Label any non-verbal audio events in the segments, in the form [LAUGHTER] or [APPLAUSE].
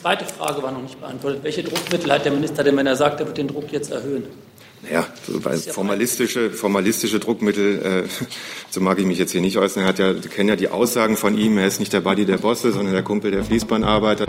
zweite Frage war noch nicht beantwortet. Welche Druckmittel hat der Minister denn, wenn er sagt, er wird den Druck jetzt erhöhen? Naja, formalistische, formalistische Druckmittel, äh, [LAUGHS] so mag ich mich jetzt hier nicht äußern. Er hat ja, Sie kennen ja die Aussagen von ihm, er ist nicht der Buddy der Bosse, sondern der Kumpel der Fließbandarbeiter.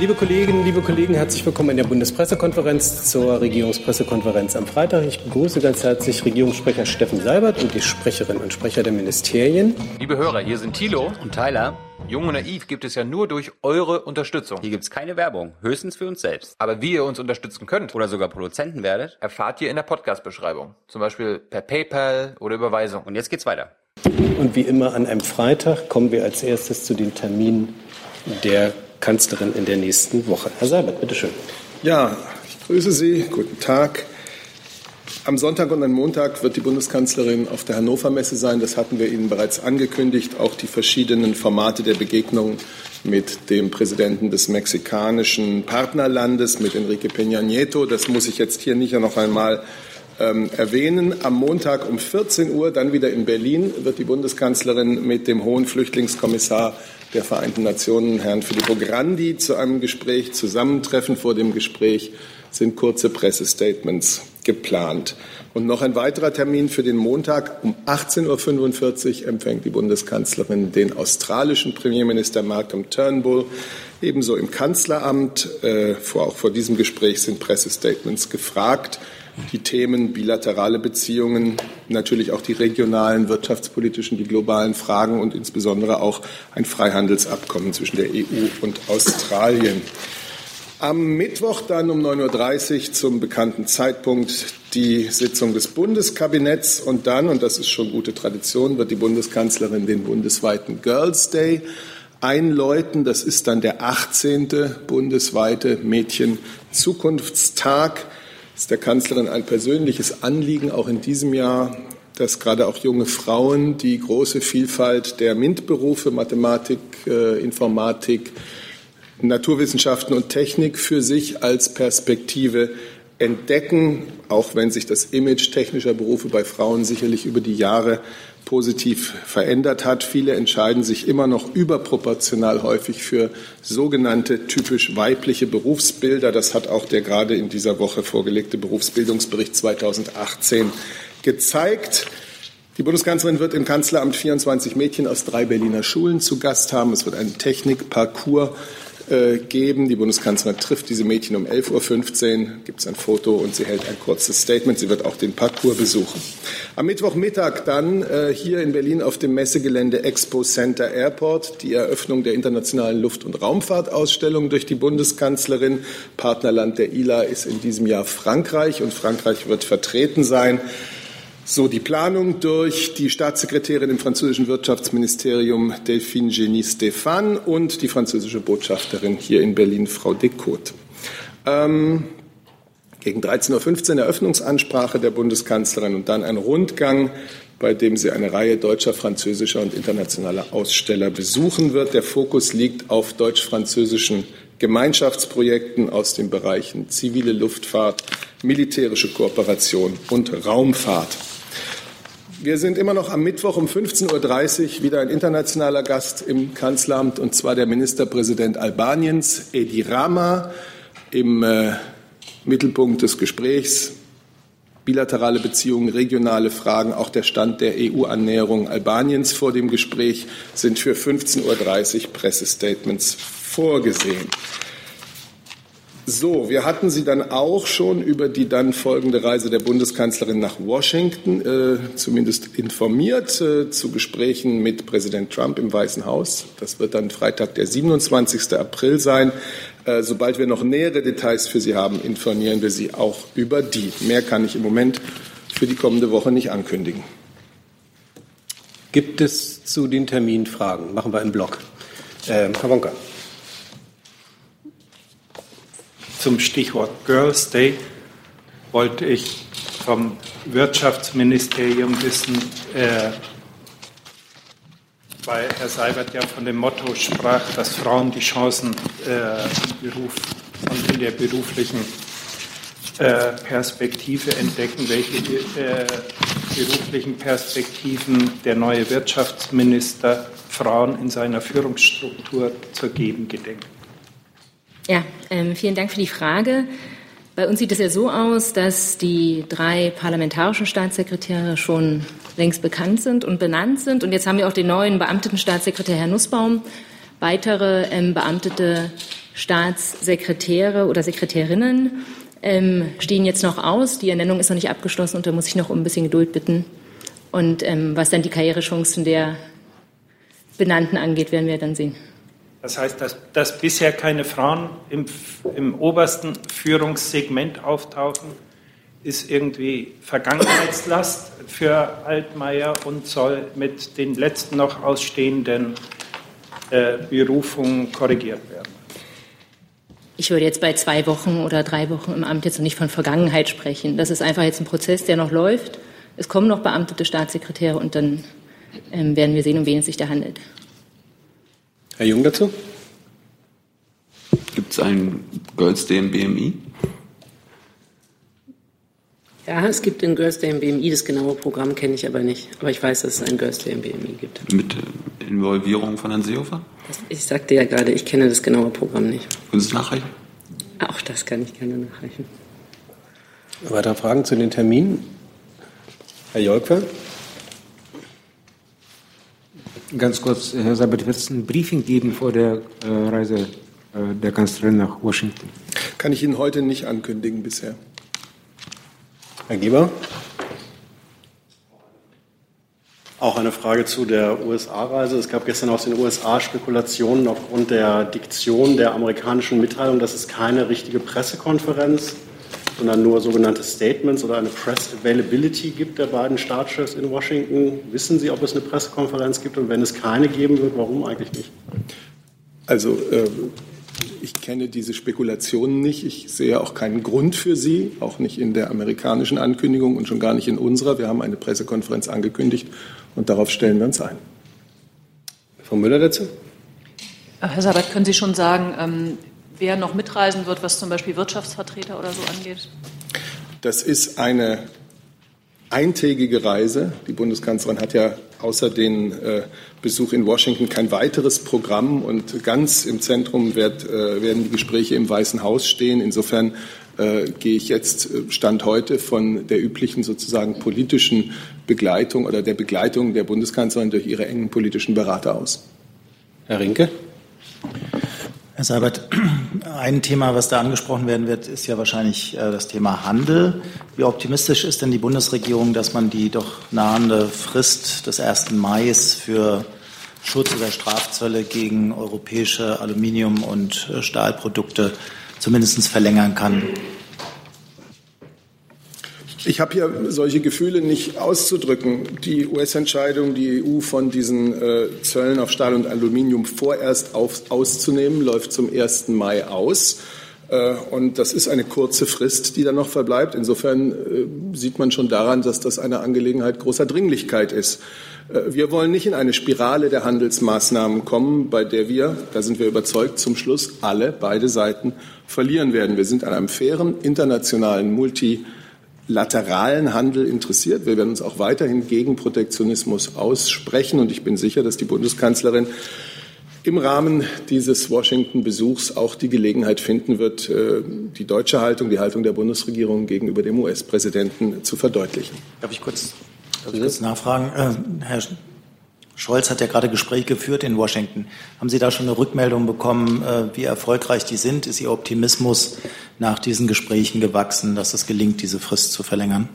Liebe Kolleginnen, liebe Kollegen, herzlich willkommen in der Bundespressekonferenz zur Regierungspressekonferenz am Freitag. Ich begrüße ganz herzlich Regierungssprecher Steffen Seibert und die Sprecherinnen und Sprecher der Ministerien. Liebe Hörer, hier sind Thilo und Tyler. Jung und Naiv gibt es ja nur durch eure Unterstützung. Hier gibt es keine Werbung, höchstens für uns selbst. Aber wie ihr uns unterstützen könnt oder sogar Produzenten werdet, erfahrt ihr in der Podcast-Beschreibung. Zum Beispiel per PayPal oder Überweisung. Und jetzt geht's weiter. Und wie immer an einem Freitag kommen wir als erstes zu den Terminen der Kanzlerin in der nächsten Woche. Herr Seibert, bitteschön. Ja, ich grüße Sie. Guten Tag. Am Sonntag und am Montag wird die Bundeskanzlerin auf der Hannover Messe sein. Das hatten wir Ihnen bereits angekündigt. Auch die verschiedenen Formate der Begegnung mit dem Präsidenten des mexikanischen Partnerlandes, mit Enrique Peña Nieto. Das muss ich jetzt hier nicht noch einmal ähm, erwähnen. Am Montag um 14 Uhr, dann wieder in Berlin, wird die Bundeskanzlerin mit dem hohen Flüchtlingskommissar der Vereinten Nationen, Herrn Filippo Grandi, zu einem Gespräch zusammentreffen. Vor dem Gespräch sind kurze Pressestatements geplant. Und noch ein weiterer Termin für den Montag um 18.45 Uhr empfängt die Bundeskanzlerin den australischen Premierminister Malcolm Turnbull. Ebenso im Kanzleramt. Äh, vor, auch vor diesem Gespräch sind Pressestatements gefragt die Themen bilaterale Beziehungen, natürlich auch die regionalen, wirtschaftspolitischen, die globalen Fragen und insbesondere auch ein Freihandelsabkommen zwischen der EU und Australien. Am Mittwoch dann um 9.30 Uhr zum bekannten Zeitpunkt die Sitzung des Bundeskabinetts und dann, und das ist schon gute Tradition, wird die Bundeskanzlerin den bundesweiten Girls Day einläuten. Das ist dann der 18. bundesweite Mädchen-Zukunftstag ist der Kanzlerin ein persönliches Anliegen, auch in diesem Jahr, dass gerade auch junge Frauen die große Vielfalt der MINT-Berufe, Mathematik, äh, Informatik, Naturwissenschaften und Technik für sich als Perspektive entdecken, auch wenn sich das Image technischer Berufe bei Frauen sicherlich über die Jahre positiv verändert hat. Viele entscheiden sich immer noch überproportional häufig für sogenannte typisch weibliche Berufsbilder. Das hat auch der gerade in dieser Woche vorgelegte Berufsbildungsbericht 2018 gezeigt. Die Bundeskanzlerin wird im Kanzleramt 24 Mädchen aus drei Berliner Schulen zu Gast haben. Es wird einen Technikparcours äh, geben. Die Bundeskanzlerin trifft diese Mädchen um 11.15 Uhr, gibt es ein Foto und sie hält ein kurzes Statement. Sie wird auch den Parcours besuchen. Am Mittwochmittag dann äh, hier in Berlin auf dem Messegelände Expo Center Airport die Eröffnung der internationalen Luft- und Raumfahrtausstellung durch die Bundeskanzlerin. Partnerland der ILA ist in diesem Jahr Frankreich und Frankreich wird vertreten sein so die Planung durch die Staatssekretärin im französischen Wirtschaftsministerium Delphine Genie Stéphane und die französische Botschafterin hier in Berlin, Frau Decote. Ähm, gegen 13.15 Uhr Eröffnungsansprache der Bundeskanzlerin und dann ein Rundgang, bei dem sie eine Reihe deutscher, französischer und internationaler Aussteller besuchen wird. Der Fokus liegt auf deutsch-französischen Gemeinschaftsprojekten aus den Bereichen zivile Luftfahrt, militärische Kooperation und Raumfahrt. Wir sind immer noch am Mittwoch um 15.30 Uhr wieder ein internationaler Gast im Kanzleramt, und zwar der Ministerpräsident Albaniens, Edi Rama, im äh, Mittelpunkt des Gesprächs. Bilaterale Beziehungen, regionale Fragen, auch der Stand der EU-Annäherung Albaniens vor dem Gespräch sind für 15.30 Uhr Pressestatements vorgesehen. So, wir hatten Sie dann auch schon über die dann folgende Reise der Bundeskanzlerin nach Washington äh, zumindest informiert äh, zu Gesprächen mit Präsident Trump im Weißen Haus. Das wird dann Freitag, der 27. April sein. Äh, sobald wir noch nähere Details für Sie haben, informieren wir Sie auch über die. Mehr kann ich im Moment für die kommende Woche nicht ankündigen. Gibt es zu den Terminen Fragen? Machen wir im Block. Äh, Herr Wonka. Zum Stichwort Girls Day wollte ich vom Wirtschaftsministerium wissen, äh, weil Herr Seibert ja von dem Motto sprach, dass Frauen die Chancen äh, im Beruf und in der beruflichen äh, Perspektive entdecken, welche äh, beruflichen Perspektiven der neue Wirtschaftsminister Frauen in seiner Führungsstruktur zu geben gedenkt? Ja, ähm, vielen Dank für die Frage. Bei uns sieht es ja so aus, dass die drei parlamentarischen Staatssekretäre schon längst bekannt sind und benannt sind. Und jetzt haben wir auch den neuen beamteten Staatssekretär Herr Nussbaum. Weitere ähm, beamtete Staatssekretäre oder Sekretärinnen ähm, stehen jetzt noch aus. Die Ernennung ist noch nicht abgeschlossen und da muss ich noch um ein bisschen Geduld bitten. Und ähm, was dann die Karrierechancen der Benannten angeht, werden wir dann sehen. Das heißt, dass, dass bisher keine Frauen im, im obersten Führungssegment auftauchen, ist irgendwie Vergangenheitslast für Altmaier und soll mit den letzten noch ausstehenden äh, Berufungen korrigiert werden. Ich würde jetzt bei zwei Wochen oder drei Wochen im Amt jetzt noch nicht von Vergangenheit sprechen. Das ist einfach jetzt ein Prozess, der noch läuft. Es kommen noch beamtete Staatssekretäre und dann ähm, werden wir sehen, um wen es sich da handelt. Herr Jung dazu? Gibt es einen Girls Day im BMI? Ja, es gibt den Girls Day im BMI. Das genaue Programm kenne ich aber nicht. Aber ich weiß, dass es einen Girls Day im BMI gibt. Mit Involvierung von Herrn Seehofer? Ich sagte ja gerade, ich kenne das genaue Programm nicht. Können Sie es nachreichen? Auch das kann ich gerne nachreichen. Weitere Fragen zu den Terminen? Herr Jolkwer? Ganz kurz, Herr Sabat, wird es ein Briefing geben vor der äh, Reise äh, der Kanzlerin nach Washington? Kann ich Ihnen heute nicht ankündigen bisher. Herr Geber? Auch eine Frage zu der USA-Reise. Es gab gestern aus den USA Spekulationen aufgrund der Diktion der amerikanischen Mitteilung, dass es keine richtige Pressekonferenz, sondern nur sogenannte Statements oder eine Press Availability gibt der beiden Staatschefs in Washington. Wissen Sie, ob es eine Pressekonferenz gibt und wenn es keine geben wird, warum eigentlich nicht? Also äh, ich kenne diese Spekulationen nicht. Ich sehe auch keinen Grund für sie, auch nicht in der amerikanischen Ankündigung und schon gar nicht in unserer. Wir haben eine Pressekonferenz angekündigt und darauf stellen wir uns ein. Frau Müller dazu? Herr Sabat, können Sie schon sagen, ähm, wer noch mitreisen wird, was zum Beispiel Wirtschaftsvertreter oder so angeht? Das ist eine eintägige Reise. Die Bundeskanzlerin hat ja außer den äh, Besuch in Washington kein weiteres Programm und ganz im Zentrum wird, äh, werden die Gespräche im Weißen Haus stehen. Insofern äh, gehe ich jetzt äh, Stand heute von der üblichen sozusagen politischen Begleitung oder der Begleitung der Bundeskanzlerin durch ihre engen politischen Berater aus. Herr Rinke? Herr Seibert, [CLEARS THROAT] ein Thema, was da angesprochen werden wird, ist ja wahrscheinlich äh, das Thema Handel. Wie optimistisch ist denn die Bundesregierung, dass man die doch nahende Frist des 1. Mai für Schutz oder Strafzölle gegen europäische Aluminium- und äh, Stahlprodukte zumindest verlängern kann? Ich habe hier solche Gefühle nicht auszudrücken. Die US-Entscheidung, die EU von diesen äh, Zöllen auf Stahl und Aluminium vorerst auf, auszunehmen, läuft zum 1. Mai aus. Äh, und das ist eine kurze Frist, die dann noch verbleibt. Insofern äh, sieht man schon daran, dass das eine Angelegenheit großer Dringlichkeit ist. Äh, wir wollen nicht in eine Spirale der Handelsmaßnahmen kommen, bei der wir, da sind wir überzeugt, zum Schluss alle, beide Seiten verlieren werden. Wir sind an einem fairen, internationalen, multi lateralen Handel interessiert. Wir werden uns auch weiterhin gegen Protektionismus aussprechen. Und ich bin sicher, dass die Bundeskanzlerin im Rahmen dieses Washington-Besuchs auch die Gelegenheit finden wird, äh, die deutsche Haltung, die Haltung der Bundesregierung gegenüber dem US-Präsidenten zu verdeutlichen. Darf ich kurz, darf ich kurz nachfragen? Äh, Herr Scholz hat ja gerade Gespräche geführt in Washington. Haben Sie da schon eine Rückmeldung bekommen, äh, wie erfolgreich die sind? Ist Ihr Optimismus nach diesen Gesprächen gewachsen, dass es gelingt, diese Frist zu verlängern?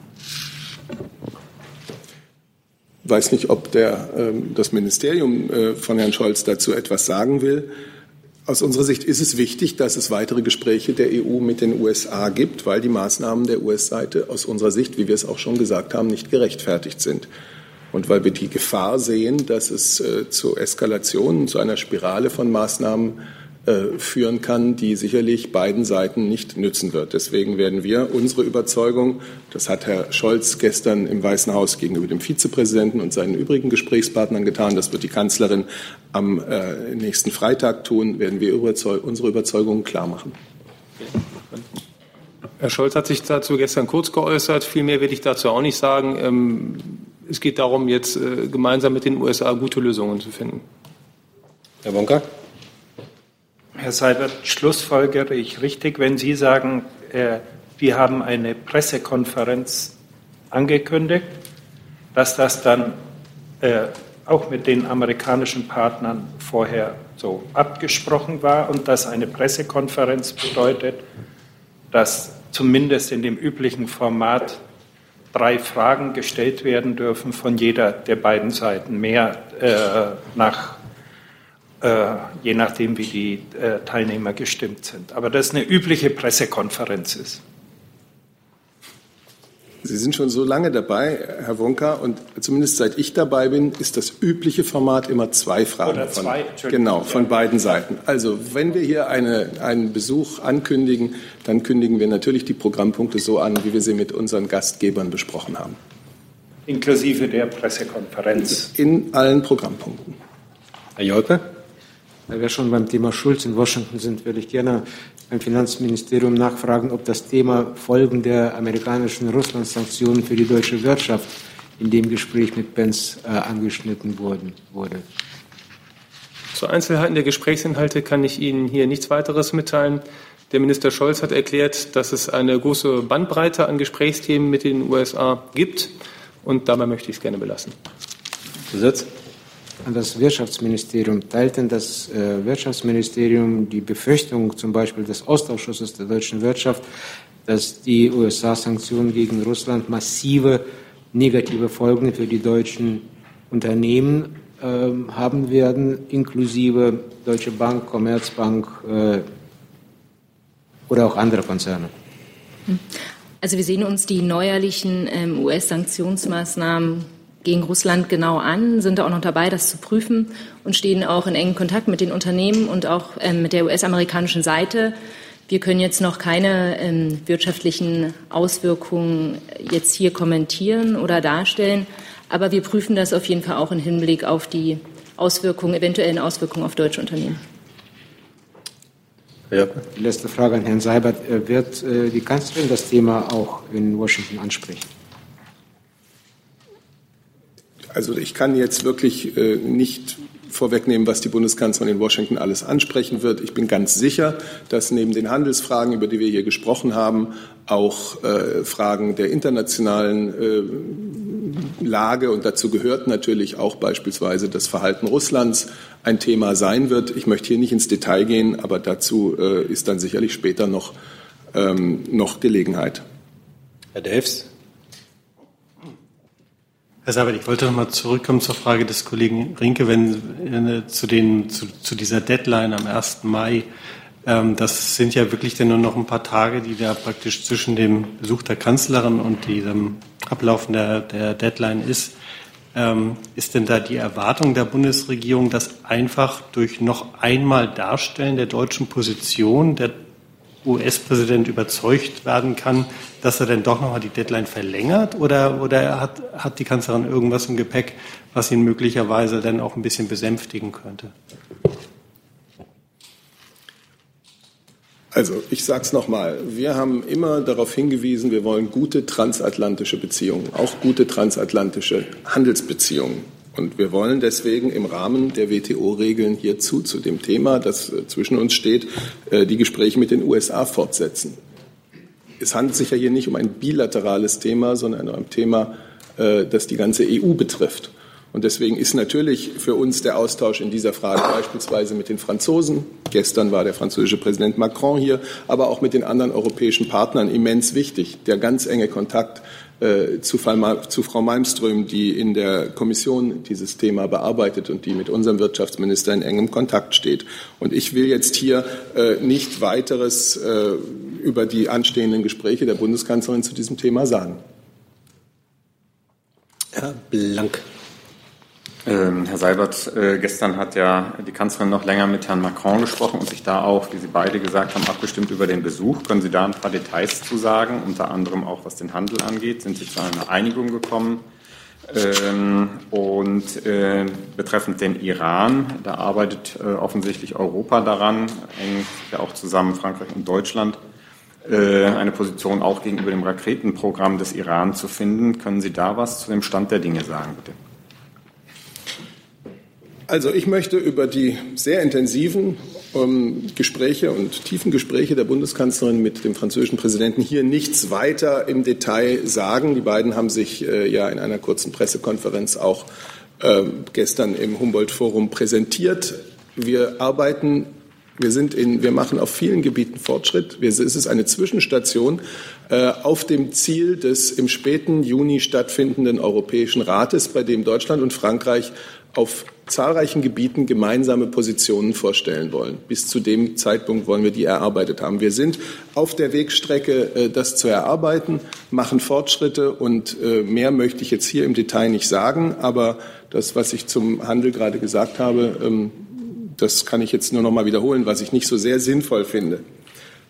Ich weiß nicht, ob der, ähm, das Ministerium äh, von Herrn Scholz dazu etwas sagen will. Aus unserer Sicht ist es wichtig, dass es weitere Gespräche der EU mit den USA gibt, weil die Maßnahmen der US-Seite aus unserer Sicht, wie wir es auch schon gesagt haben, nicht gerechtfertigt sind und weil wir die Gefahr sehen, dass es äh, zu Eskalationen, zu einer Spirale von Maßnahmen äh, führen kann, die sicherlich beiden Seiten nicht nützen wird. Deswegen werden wir unsere Überzeugung, das hat Herr Scholz gestern im Weißen Haus gegenüber dem Vizepräsidenten und seinen übrigen Gesprächspartnern getan, das wird die Kanzlerin am äh, nächsten Freitag tun, werden wir überzeug unsere Überzeugungen klar machen. Herr Scholz hat sich dazu gestern kurz geäußert. Viel mehr werde ich dazu auch nicht sagen. Ähm, es geht darum, jetzt äh, gemeinsam mit den USA gute Lösungen zu finden. Herr Bonka. Herr Seibert, schlussfolgere ich richtig, wenn Sie sagen, äh, wir haben eine Pressekonferenz angekündigt, dass das dann äh, auch mit den amerikanischen Partnern vorher so abgesprochen war und dass eine Pressekonferenz bedeutet, dass zumindest in dem üblichen Format drei Fragen gestellt werden dürfen von jeder der beiden Seiten, mehr äh, nach, äh, je nachdem, wie die äh, Teilnehmer gestimmt sind. Aber das eine übliche Pressekonferenz ist. Sie sind schon so lange dabei, Herr Wonka, und zumindest seit ich dabei bin, ist das übliche Format immer zwei Fragen. Oder zwei, von, genau, von beiden Seiten. Also wenn wir hier eine, einen Besuch ankündigen, dann kündigen wir natürlich die Programmpunkte so an, wie wir sie mit unseren Gastgebern besprochen haben. Inklusive der Pressekonferenz. In allen Programmpunkten. Herr Jolpe? Weil wir schon beim Thema Schulz in Washington sind, würde ich gerne beim Finanzministerium nachfragen, ob das Thema Folgen der amerikanischen Russland-Sanktionen für die deutsche Wirtschaft in dem Gespräch mit Benz äh, angeschnitten wurden, wurde. Zu Einzelheiten der Gesprächsinhalte kann ich Ihnen hier nichts weiteres mitteilen. Der Minister Scholz hat erklärt, dass es eine große Bandbreite an Gesprächsthemen mit den USA gibt. Und dabei möchte ich es gerne belassen. Besitz? An das Wirtschaftsministerium. Teilt denn das äh, Wirtschaftsministerium die Befürchtung zum Beispiel des Ostausschusses der deutschen Wirtschaft, dass die USA-Sanktionen gegen Russland massive negative Folgen für die deutschen Unternehmen äh, haben werden, inklusive Deutsche Bank, Commerzbank äh, oder auch andere Konzerne? Also wir sehen uns die neuerlichen ähm, US-Sanktionsmaßnahmen gegen Russland genau an, sind da auch noch dabei, das zu prüfen und stehen auch in engem Kontakt mit den Unternehmen und auch ähm, mit der US-amerikanischen Seite. Wir können jetzt noch keine ähm, wirtschaftlichen Auswirkungen jetzt hier kommentieren oder darstellen, aber wir prüfen das auf jeden Fall auch im Hinblick auf die Auswirkungen, eventuellen Auswirkungen auf deutsche Unternehmen. Ja. Die letzte Frage an Herrn Seibert. Äh, wird äh, die Kanzlerin das Thema auch in Washington ansprechen? Also ich kann jetzt wirklich äh, nicht vorwegnehmen, was die Bundeskanzlerin in Washington alles ansprechen wird. Ich bin ganz sicher, dass neben den Handelsfragen, über die wir hier gesprochen haben, auch äh, Fragen der internationalen äh, Lage und dazu gehört natürlich auch beispielsweise das Verhalten Russlands ein Thema sein wird. Ich möchte hier nicht ins Detail gehen, aber dazu äh, ist dann sicherlich später noch, ähm, noch Gelegenheit. Herr Delfs. Herr Seibert, ich wollte noch mal zurückkommen zur Frage des Kollegen Rinke, wenn äh, zu, den, zu, zu, dieser Deadline am 1. Mai. Ähm, das sind ja wirklich dann nur noch ein paar Tage, die da praktisch zwischen dem Besuch der Kanzlerin und diesem Ablaufen der, der Deadline ist. Ähm, ist denn da die Erwartung der Bundesregierung, dass einfach durch noch einmal Darstellen der deutschen Position der US-Präsident überzeugt werden kann, dass er denn doch nochmal die Deadline verlängert? Oder, oder hat, hat die Kanzlerin irgendwas im Gepäck, was ihn möglicherweise dann auch ein bisschen besänftigen könnte? Also ich sage es nochmal, wir haben immer darauf hingewiesen, wir wollen gute transatlantische Beziehungen, auch gute transatlantische Handelsbeziehungen. Und wir wollen deswegen im Rahmen der WTO-Regeln hierzu, zu dem Thema, das äh, zwischen uns steht, äh, die Gespräche mit den USA fortsetzen. Es handelt sich ja hier nicht um ein bilaterales Thema, sondern um ein Thema, äh, das die ganze EU betrifft. Und deswegen ist natürlich für uns der Austausch in dieser Frage beispielsweise mit den Franzosen, gestern war der französische Präsident Macron hier, aber auch mit den anderen europäischen Partnern immens wichtig. Der ganz enge Kontakt zu, zu, Frau Malmström, die in der Kommission dieses Thema bearbeitet und die mit unserem Wirtschaftsminister in engem Kontakt steht. Und ich will jetzt hier äh, nicht weiteres äh, über die anstehenden Gespräche der Bundeskanzlerin zu diesem Thema sagen. Herr Blank. Ähm, Herr Seibert, äh, gestern hat ja die Kanzlerin noch länger mit Herrn Macron gesprochen und sich da auch, wie Sie beide gesagt haben, abgestimmt über den Besuch. Können Sie da ein paar Details zu sagen, unter anderem auch was den Handel angeht? Sind Sie zu einer Einigung gekommen? Ähm, und äh, betreffend den Iran, da arbeitet äh, offensichtlich Europa daran, eng ja auch zusammen Frankreich und Deutschland, äh, eine Position auch gegenüber dem Raketenprogramm des Iran zu finden. Können Sie da was zu dem Stand der Dinge sagen, bitte? Also ich möchte über die sehr intensiven ähm, Gespräche und tiefen Gespräche der Bundeskanzlerin mit dem französischen Präsidenten hier nichts weiter im Detail sagen. Die beiden haben sich äh, ja in einer kurzen Pressekonferenz auch äh, gestern im Humboldt-Forum präsentiert. Wir arbeiten wir, sind in, wir machen auf vielen Gebieten Fortschritt. Wir, es ist eine Zwischenstation äh, auf dem Ziel des im späten Juni stattfindenden Europäischen Rates, bei dem Deutschland und Frankreich auf zahlreichen Gebieten gemeinsame Positionen vorstellen wollen. Bis zu dem Zeitpunkt wollen wir die erarbeitet haben. Wir sind auf der Wegstrecke, äh, das zu erarbeiten, machen Fortschritte und äh, mehr möchte ich jetzt hier im Detail nicht sagen. Aber das, was ich zum Handel gerade gesagt habe, ähm, das kann ich jetzt nur noch mal wiederholen, was ich nicht so sehr sinnvoll finde.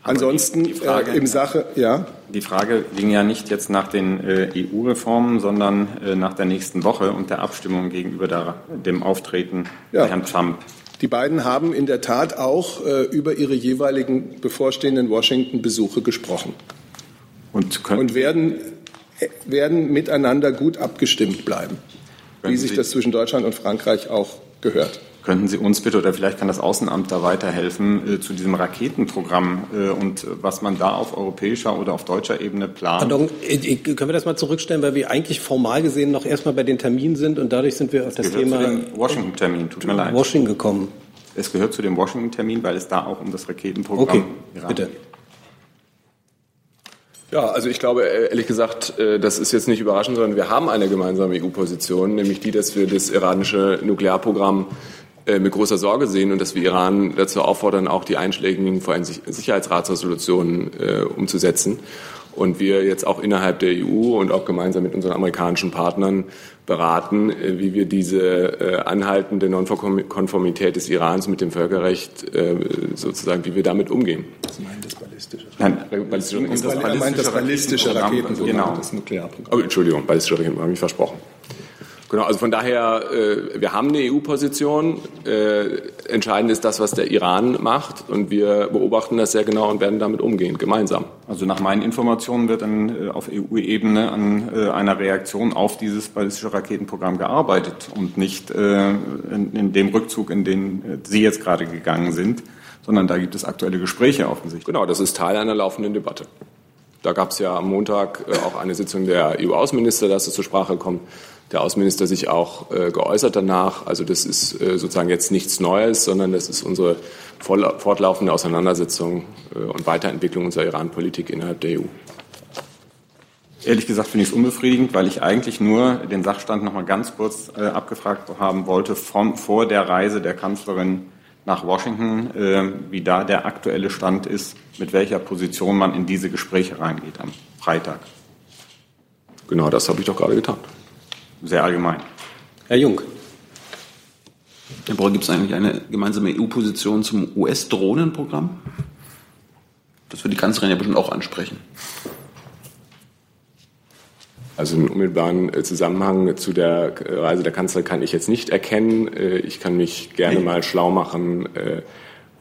Ansonsten die, die Frage, äh, im Sache, ja. Die Frage ging ja nicht jetzt nach den äh, EU-Reformen, sondern äh, nach der nächsten Woche und der Abstimmung gegenüber der, dem Auftreten ja. Herrn Trump. Die beiden haben in der Tat auch äh, über ihre jeweiligen bevorstehenden Washington-Besuche gesprochen und, und werden, äh, werden miteinander gut abgestimmt bleiben, wie sich das zwischen Deutschland und Frankreich auch gehört. Könnten Sie uns bitte, oder vielleicht kann das Außenamt da weiterhelfen, äh, zu diesem Raketenprogramm äh, und was man da auf europäischer oder auf deutscher Ebene plant? Pardon, äh, können wir das mal zurückstellen, weil wir eigentlich formal gesehen noch erstmal bei den Terminen sind und dadurch sind wir auf das, das Thema Washington-Termin, tut mir leid. Washington gekommen. Es gehört zu dem Washington-Termin, weil es da auch um das Raketenprogramm okay, bitte. geht. Ja, also ich glaube ehrlich gesagt, das ist jetzt nicht überraschend, sondern wir haben eine gemeinsame EU-Position, nämlich die, dass wir das iranische Nuklearprogramm äh, mit großer Sorge sehen und dass wir Iran dazu auffordern, auch die einschlägigen vor allem Sicherheitsratsresolutionen äh, umzusetzen. Und wir jetzt auch innerhalb der EU und auch gemeinsam mit unseren amerikanischen Partnern beraten, äh, wie wir diese äh, anhaltende Nonkonformität des Irans mit dem Völkerrecht äh, sozusagen, wie wir damit umgehen. Das meint das ballistische. Nein, ballistische, das, das, meint das ballistische Raketenprogramm, genau. das Nuklearprogramm. Oh, Entschuldigung, ballistische Raketenprogramm, habe ich versprochen. Genau, also von daher, äh, wir haben eine EU-Position. Äh, entscheidend ist das, was der Iran macht. Und wir beobachten das sehr genau und werden damit umgehen, gemeinsam. Also nach meinen Informationen wird dann äh, auf EU-Ebene an äh, einer Reaktion auf dieses ballistische Raketenprogramm gearbeitet und nicht äh, in, in, dem Rückzug, in den äh, Sie jetzt gerade gegangen sind, sondern da gibt es aktuelle Gespräche offensichtlich. Genau, das ist Teil einer laufenden Debatte. Da gab es ja am Montag auch eine Sitzung der EU-Außenminister, dass es zur Sprache kommt der Außenminister sich auch äh, geäußert danach. Also das ist äh, sozusagen jetzt nichts Neues, sondern das ist unsere fortlaufende Auseinandersetzung äh, und Weiterentwicklung unserer Iran-Politik innerhalb der EU. Ehrlich gesagt finde ich es unbefriedigend, weil ich eigentlich nur den Sachstand noch mal ganz kurz äh, abgefragt haben wollte von, vor der Reise der Kanzlerin nach Washington, wie da der aktuelle Stand ist, mit welcher Position man in diese Gespräche reingeht am Freitag. Genau, das habe ich doch gerade getan sehr allgemein. Herr Jung. Herr Breuer, gibt es eigentlich eine gemeinsame EU-Position zum US-Drohnenprogramm? Das wird die Kanzlerin ja bestimmt auch ansprechen. Also einen unmittelbaren äh, Zusammenhang zu der Reise der Kanzlerin kann ich jetzt nicht erkennen. Äh, ich kann mich gerne mal schlau machen, äh,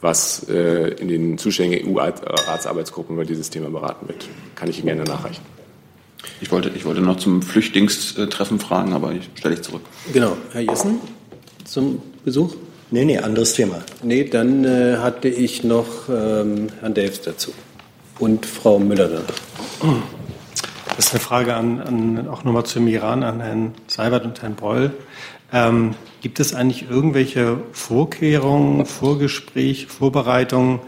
was in den zuständigen EU-Ratsarbeitsgruppen über dieses Thema beraten wird. Kann ich Ihnen gerne nachreichen. Ich wollte, ich wollte noch zum Flüchtlingstreffen fragen, aber ich stelle ich zurück. Genau. Herr Jessen zum Besuch? Nee, nee, anderes Thema. Nee, dann äh, hatte ich noch ähm, Herrn Delfs dazu und Frau Müller danach. Das ist eine Frage an, an auch nochmal zum Iran, an Herrn Seibert und Herrn Breul. Ähm, gibt es eigentlich irgendwelche Vorkehrungen, Vorgespräche, Vorbereitungen,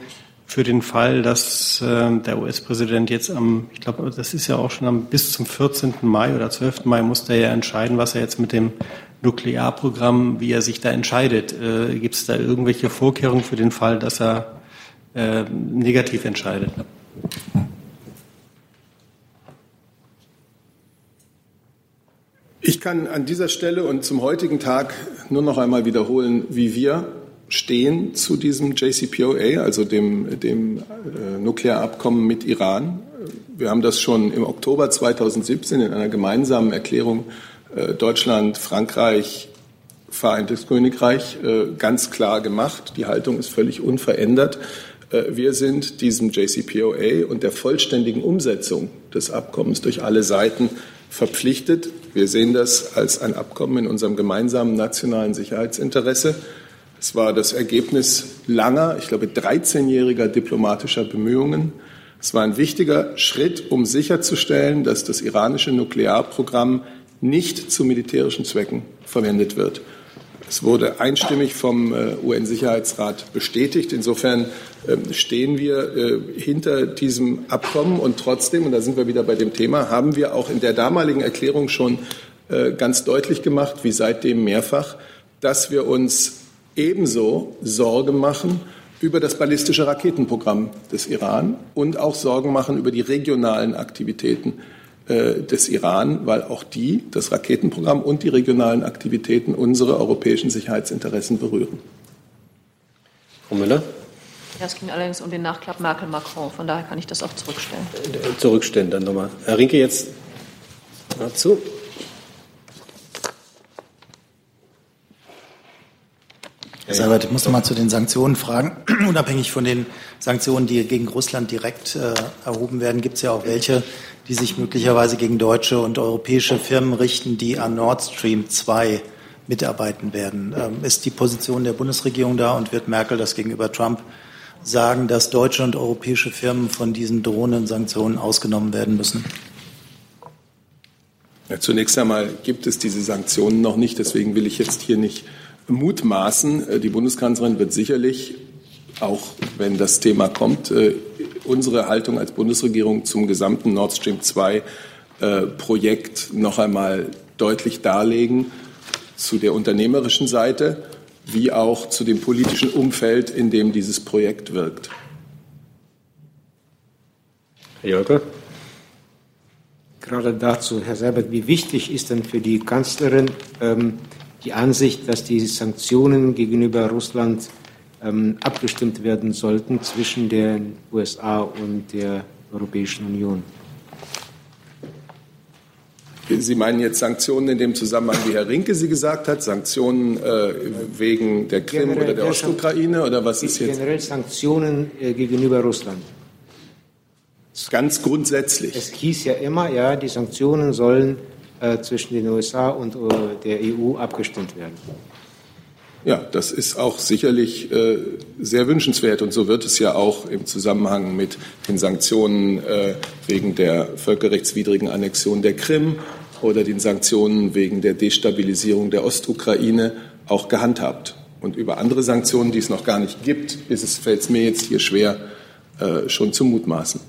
für den Fall, dass äh, der US-Präsident jetzt am, ich glaube, das ist ja auch schon am, bis zum 14. Mai oder 12. Mai muss der ja entscheiden, was er jetzt mit dem Nuklearprogramm, wie er sich da entscheidet. Äh, Gibt es da irgendwelche Vorkehrungen für den Fall, dass er äh, negativ entscheidet? Ich kann an dieser Stelle und zum heutigen Tag nur noch einmal wiederholen, wie wir stehen zu diesem JCPOA, also dem, dem äh, Nuklearabkommen mit Iran. Wir haben das schon im Oktober 2017 in einer gemeinsamen Erklärung äh, Deutschland, Frankreich, Vereintes Königreich äh, ganz klar gemacht. Die Haltung ist völlig unverändert. Äh, wir sind diesem JCPOA und der vollständigen Umsetzung des Abkommens durch alle Seiten verpflichtet. Wir sehen das als ein Abkommen in unserem gemeinsamen nationalen Sicherheitsinteresse. Es war das Ergebnis langer, ich glaube 13-jähriger diplomatischer Bemühungen. Es war ein wichtiger Schritt, um sicherzustellen, dass das iranische Nuklearprogramm nicht zu militärischen Zwecken verwendet wird. Es wurde einstimmig vom äh, UN-Sicherheitsrat bestätigt. Insofern ähm, stehen wir äh, hinter diesem Abkommen und trotzdem, und da sind wir wieder bei dem Thema, haben wir auch in der damaligen Erklärung schon äh, ganz deutlich gemacht, wie seitdem mehrfach, dass wir uns ebenso Sorgen machen über das ballistische Raketenprogramm des Iran und auch Sorgen machen über die regionalen Aktivitäten äh, des Iran, weil auch die, das Raketenprogramm und die regionalen Aktivitäten unsere europäischen Sicherheitsinteressen berühren. Frau Müller? Ja, es ging allerdings um den Nachklapp Merkel-Macron. Von daher kann ich das auch zurückstellen. Äh, zurückstellen dann nochmal. Herr Rinke, jetzt dazu. Herr Seibert, ich muss noch mal zu den Sanktionen fragen. [CLEARS THROAT] Unabhängig von den Sanktionen, die gegen Russland direkt äh, erhoben werden, gibt es ja auch welche, die sich möglicherweise gegen deutsche und europäische Firmen richten, die an Nord Stream 2 mitarbeiten werden. Ähm, ist die Position der Bundesregierung da und wird Merkel das gegenüber Trump sagen, dass deutsche und europäische Firmen von diesen drohenden Sanktionen ausgenommen werden müssen? Ja, zunächst einmal gibt es diese Sanktionen noch nicht. Deswegen will ich jetzt hier nicht mutmaßen. Äh, die Bundeskanzlerin wird sicherlich, auch wenn das Thema kommt, äh, unsere Haltung als Bundesregierung zum gesamten Nord Stream 2 äh, Projekt noch einmal deutlich darlegen, zu der unternehmerischen Seite wie auch zu dem politischen Umfeld, in dem dieses Projekt wirkt. Herr Jolke. Gerade dazu, Herr Seibert, wie wichtig ist denn für die Kanzlerin ähm, die Ansicht, dass die Sanktionen gegenüber Russland ähm, abgestimmt werden sollten zwischen den USA und der Europäischen Union. Sie meinen jetzt Sanktionen in dem Zusammenhang, wie Herr Rinke sie gesagt hat, Sanktionen äh, wegen der Krim generell, oder der Ostukraine oder was ist jetzt? Generell Sanktionen äh, gegenüber Russland. Ganz grundsätzlich. Es hieß ja immer, ja, die Sanktionen sollen zwischen den USA und äh, der EU abgestimmt werden. Ja, das ist auch sicherlich äh, sehr wünschenswert und so wird es ja auch im Zusammenhang mit den Sanktionen äh, wegen der völkerrechtswidrigen Annexion der Krim oder den Sanktionen wegen der Destabilisierung der Ostukraine auch gehandhabt. Und über andere Sanktionen, die es noch gar nicht gibt, fällt es mir jetzt hier schwer, äh, schon zu mutmaßen.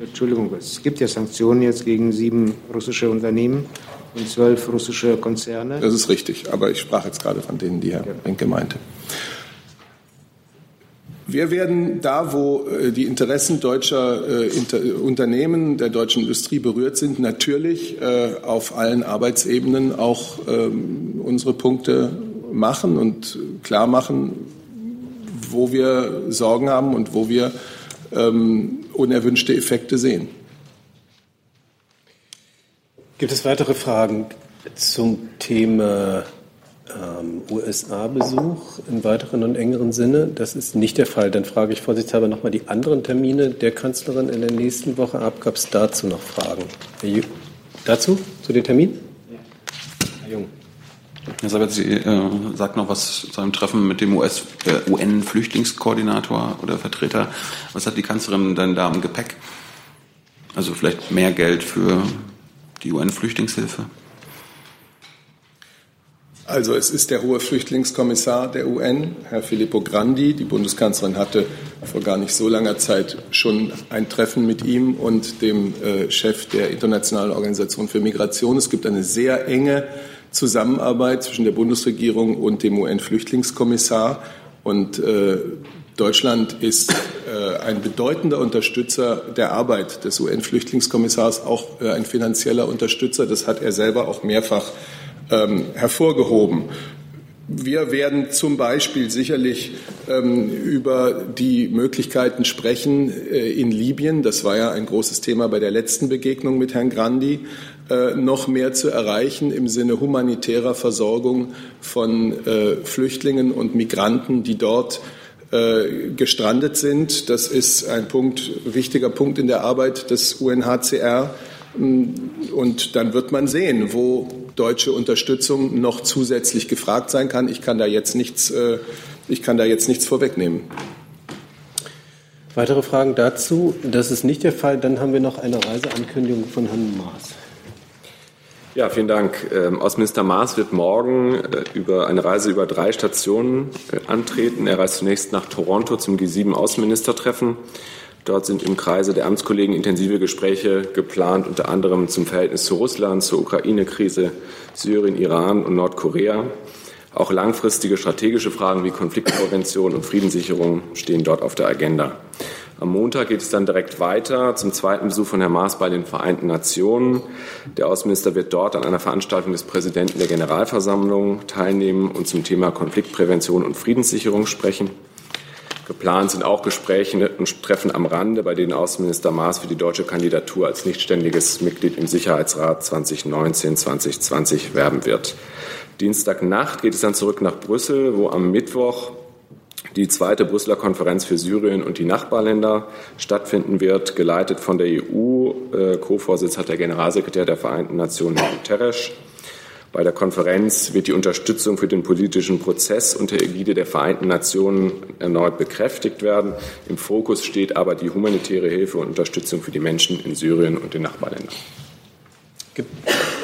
Entschuldigung, es gibt ja Sanktionen jetzt gegen sieben russische Unternehmen und zwölf russische Konzerne. Das ist richtig, aber ich sprach jetzt gerade von denen, die Herr Renke meinte. Wir werden da, wo äh, die Interessen deutscher äh, Unternehmen, der deutschen Industrie berührt sind, natürlich äh, auf allen Arbeitsebenen auch ähm, unsere Punkte machen und klar machen, wo wir Sorgen haben und wo wir ähm, unerwünschte Effekte sehen. Gibt es weitere Fragen zum Thema ähm, USA-Besuch im weiteren und engeren Sinne? Das ist nicht der Fall. Dann frage ich vorsichtshalber nochmal die anderen Termine der Kanzlerin in der nächsten Woche ab. Gab es dazu noch Fragen? dazu? Zu den Terminen? Herr Jung. Herr Sabat, Sie äh, sagt noch was zu einem Treffen mit dem US, äh, UN-Flüchtlingskoordinator oder Vertreter. Was hat die Kanzlerin denn da im Gepäck? Also vielleicht mehr Geld für die UN-Flüchtlingshilfe? Also es ist der hohe Flüchtlingskommissar der UN, Herr Filippo Grandi. Die Bundeskanzlerin hatte vor gar nicht so langer Zeit schon ein Treffen mit ihm und dem äh, Chef der Internationalen Organisation für Migration. Es gibt eine sehr enge Zusammenarbeit zwischen der Bundesregierung und dem UN-Flüchtlingskommissar. Und äh, Deutschland ist äh, ein bedeutender Unterstützer der Arbeit des UN-Flüchtlingskommissars, auch äh, ein finanzieller Unterstützer. Das hat er selber auch mehrfach ähm, hervorgehoben. Wir werden zum Beispiel sicherlich ähm, über die Möglichkeiten sprechen äh, in Libyen. Das war ja ein großes Thema bei der letzten Begegnung mit Herrn Grandi. Äh, noch mehr zu erreichen im Sinne humanitärer Versorgung von äh, Flüchtlingen und Migranten, die dort äh, gestrandet sind. Das ist ein Punkt, wichtiger Punkt in der Arbeit des UNHCR. Und dann wird man sehen, wo deutsche Unterstützung noch zusätzlich gefragt sein kann. Ich kann da jetzt nichts, äh, ich kann da jetzt nichts vorwegnehmen. Weitere Fragen dazu? Das ist nicht der Fall. Dann haben wir noch eine Reiseankündigung von Herrn Maas. Ja, vielen Dank. Ähm, Außenminister Maas wird morgen äh, über eine Reise über drei Stationen äh, antreten. Er reist zunächst nach Toronto zum G7-Außenministertreffen. Dort sind im Kreise der Amtskollegen intensive Gespräche geplant, unter anderem zum Verhältnis zu Russland, zur Ukraine-Krise, Syrien, Iran und Nordkorea. Auch langfristige strategische Fragen wie Konfliktprävention und Friedenssicherung stehen dort auf der Agenda. Am Montag geht es dann direkt weiter zum zweiten Besuch von Herrn Maas bei den Vereinten Nationen. Der Außenminister wird dort an einer Veranstaltung des Präsidenten der Generalversammlung teilnehmen und zum Thema Konfliktprävention und Friedenssicherung sprechen. Geplant sind auch Gespräche und Treffen am Rande, bei denen Außenminister Maas für die deutsche Kandidatur als nichtständiges Mitglied im Sicherheitsrat 2019-2020 werben wird. Dienstagnacht geht es dann zurück nach Brüssel, wo am Mittwoch die zweite Brüsseler Konferenz für Syrien und die Nachbarländer stattfinden wird, geleitet von der EU. Äh, Co-Vorsitz hat der Generalsekretär der Vereinten Nationen, Herr Guterres. Bei der Konferenz wird die Unterstützung für den politischen Prozess unter Ägide der Vereinten Nationen erneut bekräftigt werden. Im Fokus steht aber die humanitäre Hilfe und Unterstützung für die Menschen in Syrien und den Nachbarländern.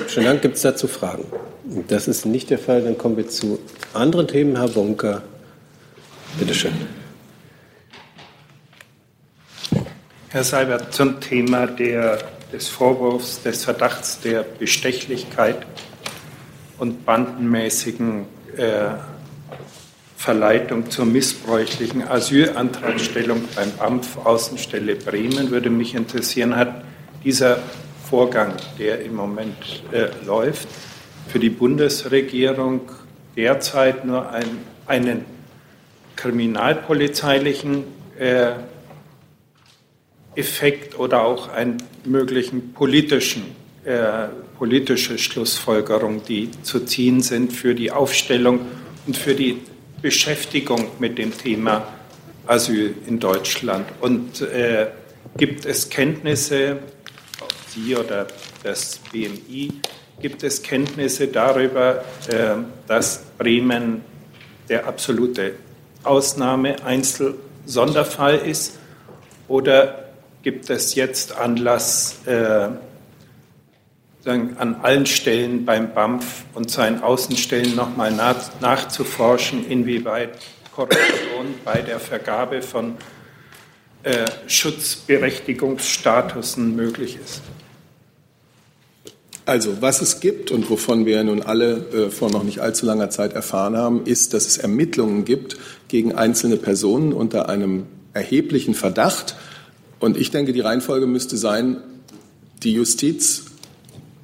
Schönen Dank. Gibt es dazu Fragen? Das ist nicht der Fall. Dann kommen wir zu anderen Themen. Herr Bonker, bitte schön. Herr Seibert, zum Thema der, des Vorwurfs, des Verdachts der Bestechlichkeit und bandenmäßigen äh, Verleitung zur missbräuchlichen Asylantragstellung beim BAMF Außenstelle Bremen würde mich interessieren, hat dieser Vorgang, der im Moment äh, läuft, für die Bundesregierung derzeit nur ein, einen kriminalpolizeilichen äh, Effekt oder auch einen möglichen politischen äh, politische Schlussfolgerungen, die zu ziehen sind für die Aufstellung und für die Beschäftigung mit dem Thema Asyl in Deutschland. Und äh, gibt es Kenntnisse, Sie oder das BMI, gibt es Kenntnisse darüber, äh, dass Bremen der absolute Ausnahme, Einzel, Sonderfall ist? Oder gibt es jetzt Anlass, äh, an allen Stellen beim BAMF und seinen Außenstellen nochmal nach, nachzuforschen, inwieweit Korruption bei der Vergabe von äh, Schutzberechtigungsstatusen möglich ist. Also, was es gibt und wovon wir nun alle äh, vor noch nicht allzu langer Zeit erfahren haben, ist, dass es Ermittlungen gibt gegen einzelne Personen unter einem erheblichen Verdacht. Und ich denke, die Reihenfolge müsste sein, die Justiz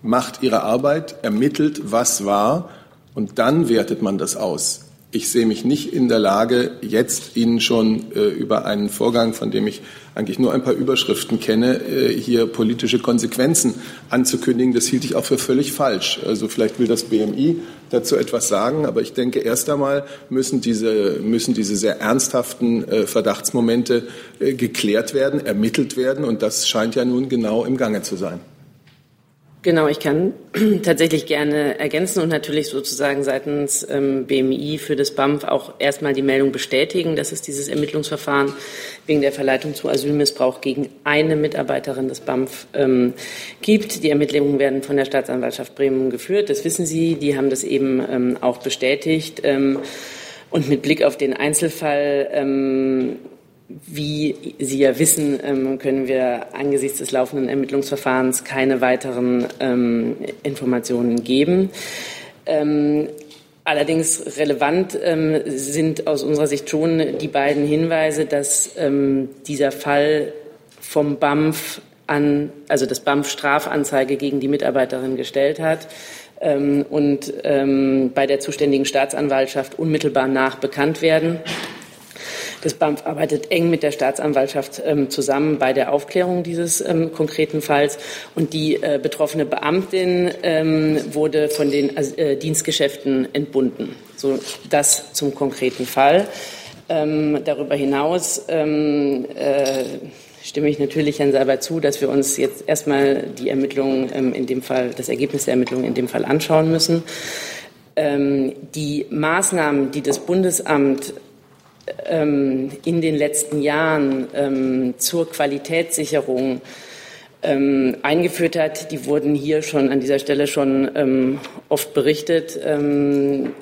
macht ihre Arbeit, ermittelt, was war, und dann wertet man das aus. Ich sehe mich nicht in der Lage, jetzt Ihnen schon äh, über einen Vorgang, von dem ich eigentlich nur ein paar Überschriften kenne, äh, hier politische Konsequenzen anzukündigen. Das hielt ich auch für völlig falsch. Also vielleicht will das BMI dazu etwas sagen, aber ich denke, erst einmal müssen diese, müssen diese sehr ernsthaften äh, Verdachtsmomente äh, geklärt werden, ermittelt werden, und das scheint ja nun genau im Gange zu sein. Genau, ich kann [CLEARS THROAT] tatsächlich gerne ergänzen und natürlich sozusagen seitens ähm, BMI für das BAMF auch erstmal die Meldung bestätigen, dass es dieses Ermittlungsverfahren wegen der Verleitung zu Asylmissbrauch gegen eine Mitarbeiterin des BAMF ähm, gibt. Die Ermittlungen werden von der Staatsanwaltschaft Bremen geführt. Das wissen Sie. Die haben das eben ähm, auch bestätigt. Ähm, und mit Blick auf den Einzelfall ähm, wie Sie ja wissen, ähm, können wir angesichts des laufenden Ermittlungsverfahrens keine weiteren ähm, Informationen geben. Ähm, allerdings relevant sind aus unserer Sicht schon die beiden Hinweise, dass dieser Fall vom BAMF an, also das BAMF Strafanzeige gegen die Mitarbeiterin gestellt hat und bei der zuständigen Staatsanwaltschaft unmittelbar nach bekannt werden. Das BAMF arbeitet eng mit der Staatsanwaltschaft ähm, zusammen bei der Aufklärung dieses ähm, konkreten Falls. Und die äh, betroffene Beamtin ähm, wurde von den äh, Dienstgeschäften entbunden. So das zum konkreten Fall. Ähm, darüber hinaus ähm, äh, stimme ich natürlich Herrn Seibert zu, dass wir uns jetzt erstmal die Ermittlungen ähm, in dem Fall, das Ergebnis der Ermittlungen in dem Fall anschauen müssen. Die Maßnahmen, die das Bundesamt in den letzten Jahren ähm, zur Qualitätssicherung ähm, eingeführt hat, die wurden hier schon an dieser Stelle schon ähm, oft berichtet. Ähm,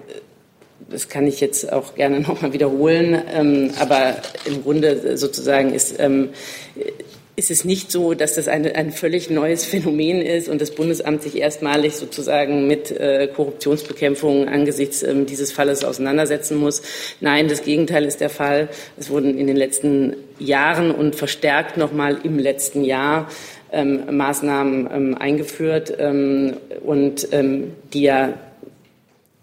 das kann ich jetzt auch gerne nochmal wiederholen, ähm, aber im Grunde sozusagen ist, ähm, ist es nicht so, dass das eine, ein völlig neues Phänomen ist und das Bundesamt sich erstmalig sozusagen mit äh, Korruptionsbekämpfung angesichts ähm, dieses Falles auseinandersetzen muss. Nein, das Gegenteil ist der Fall. Es wurden in den letzten Jahren und verstärkt nochmal im letzten Jahr ähm, Maßnahmen ähm, eingeführt ähm, und ähm, die ja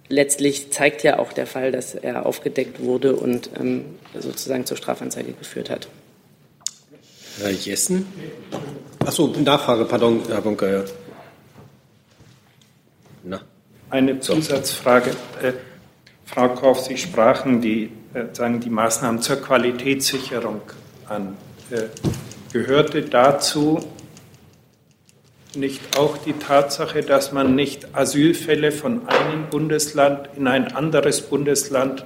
letztlich zeigt ja auch der Fall, dass er aufgedeckt wurde und ähm, sozusagen zur Strafanzeige geführt hat. Herr Jessen? Achso, Nachfrage, pardon, Herr Bunker. Na. Eine Zusatzfrage. Äh, Frau Korf, Sie sprachen die, äh, sagen die Maßnahmen zur Qualitätssicherung an. Äh, gehörte dazu nicht auch die Tatsache, dass man nicht Asylfälle von einem Bundesland in ein anderes Bundesland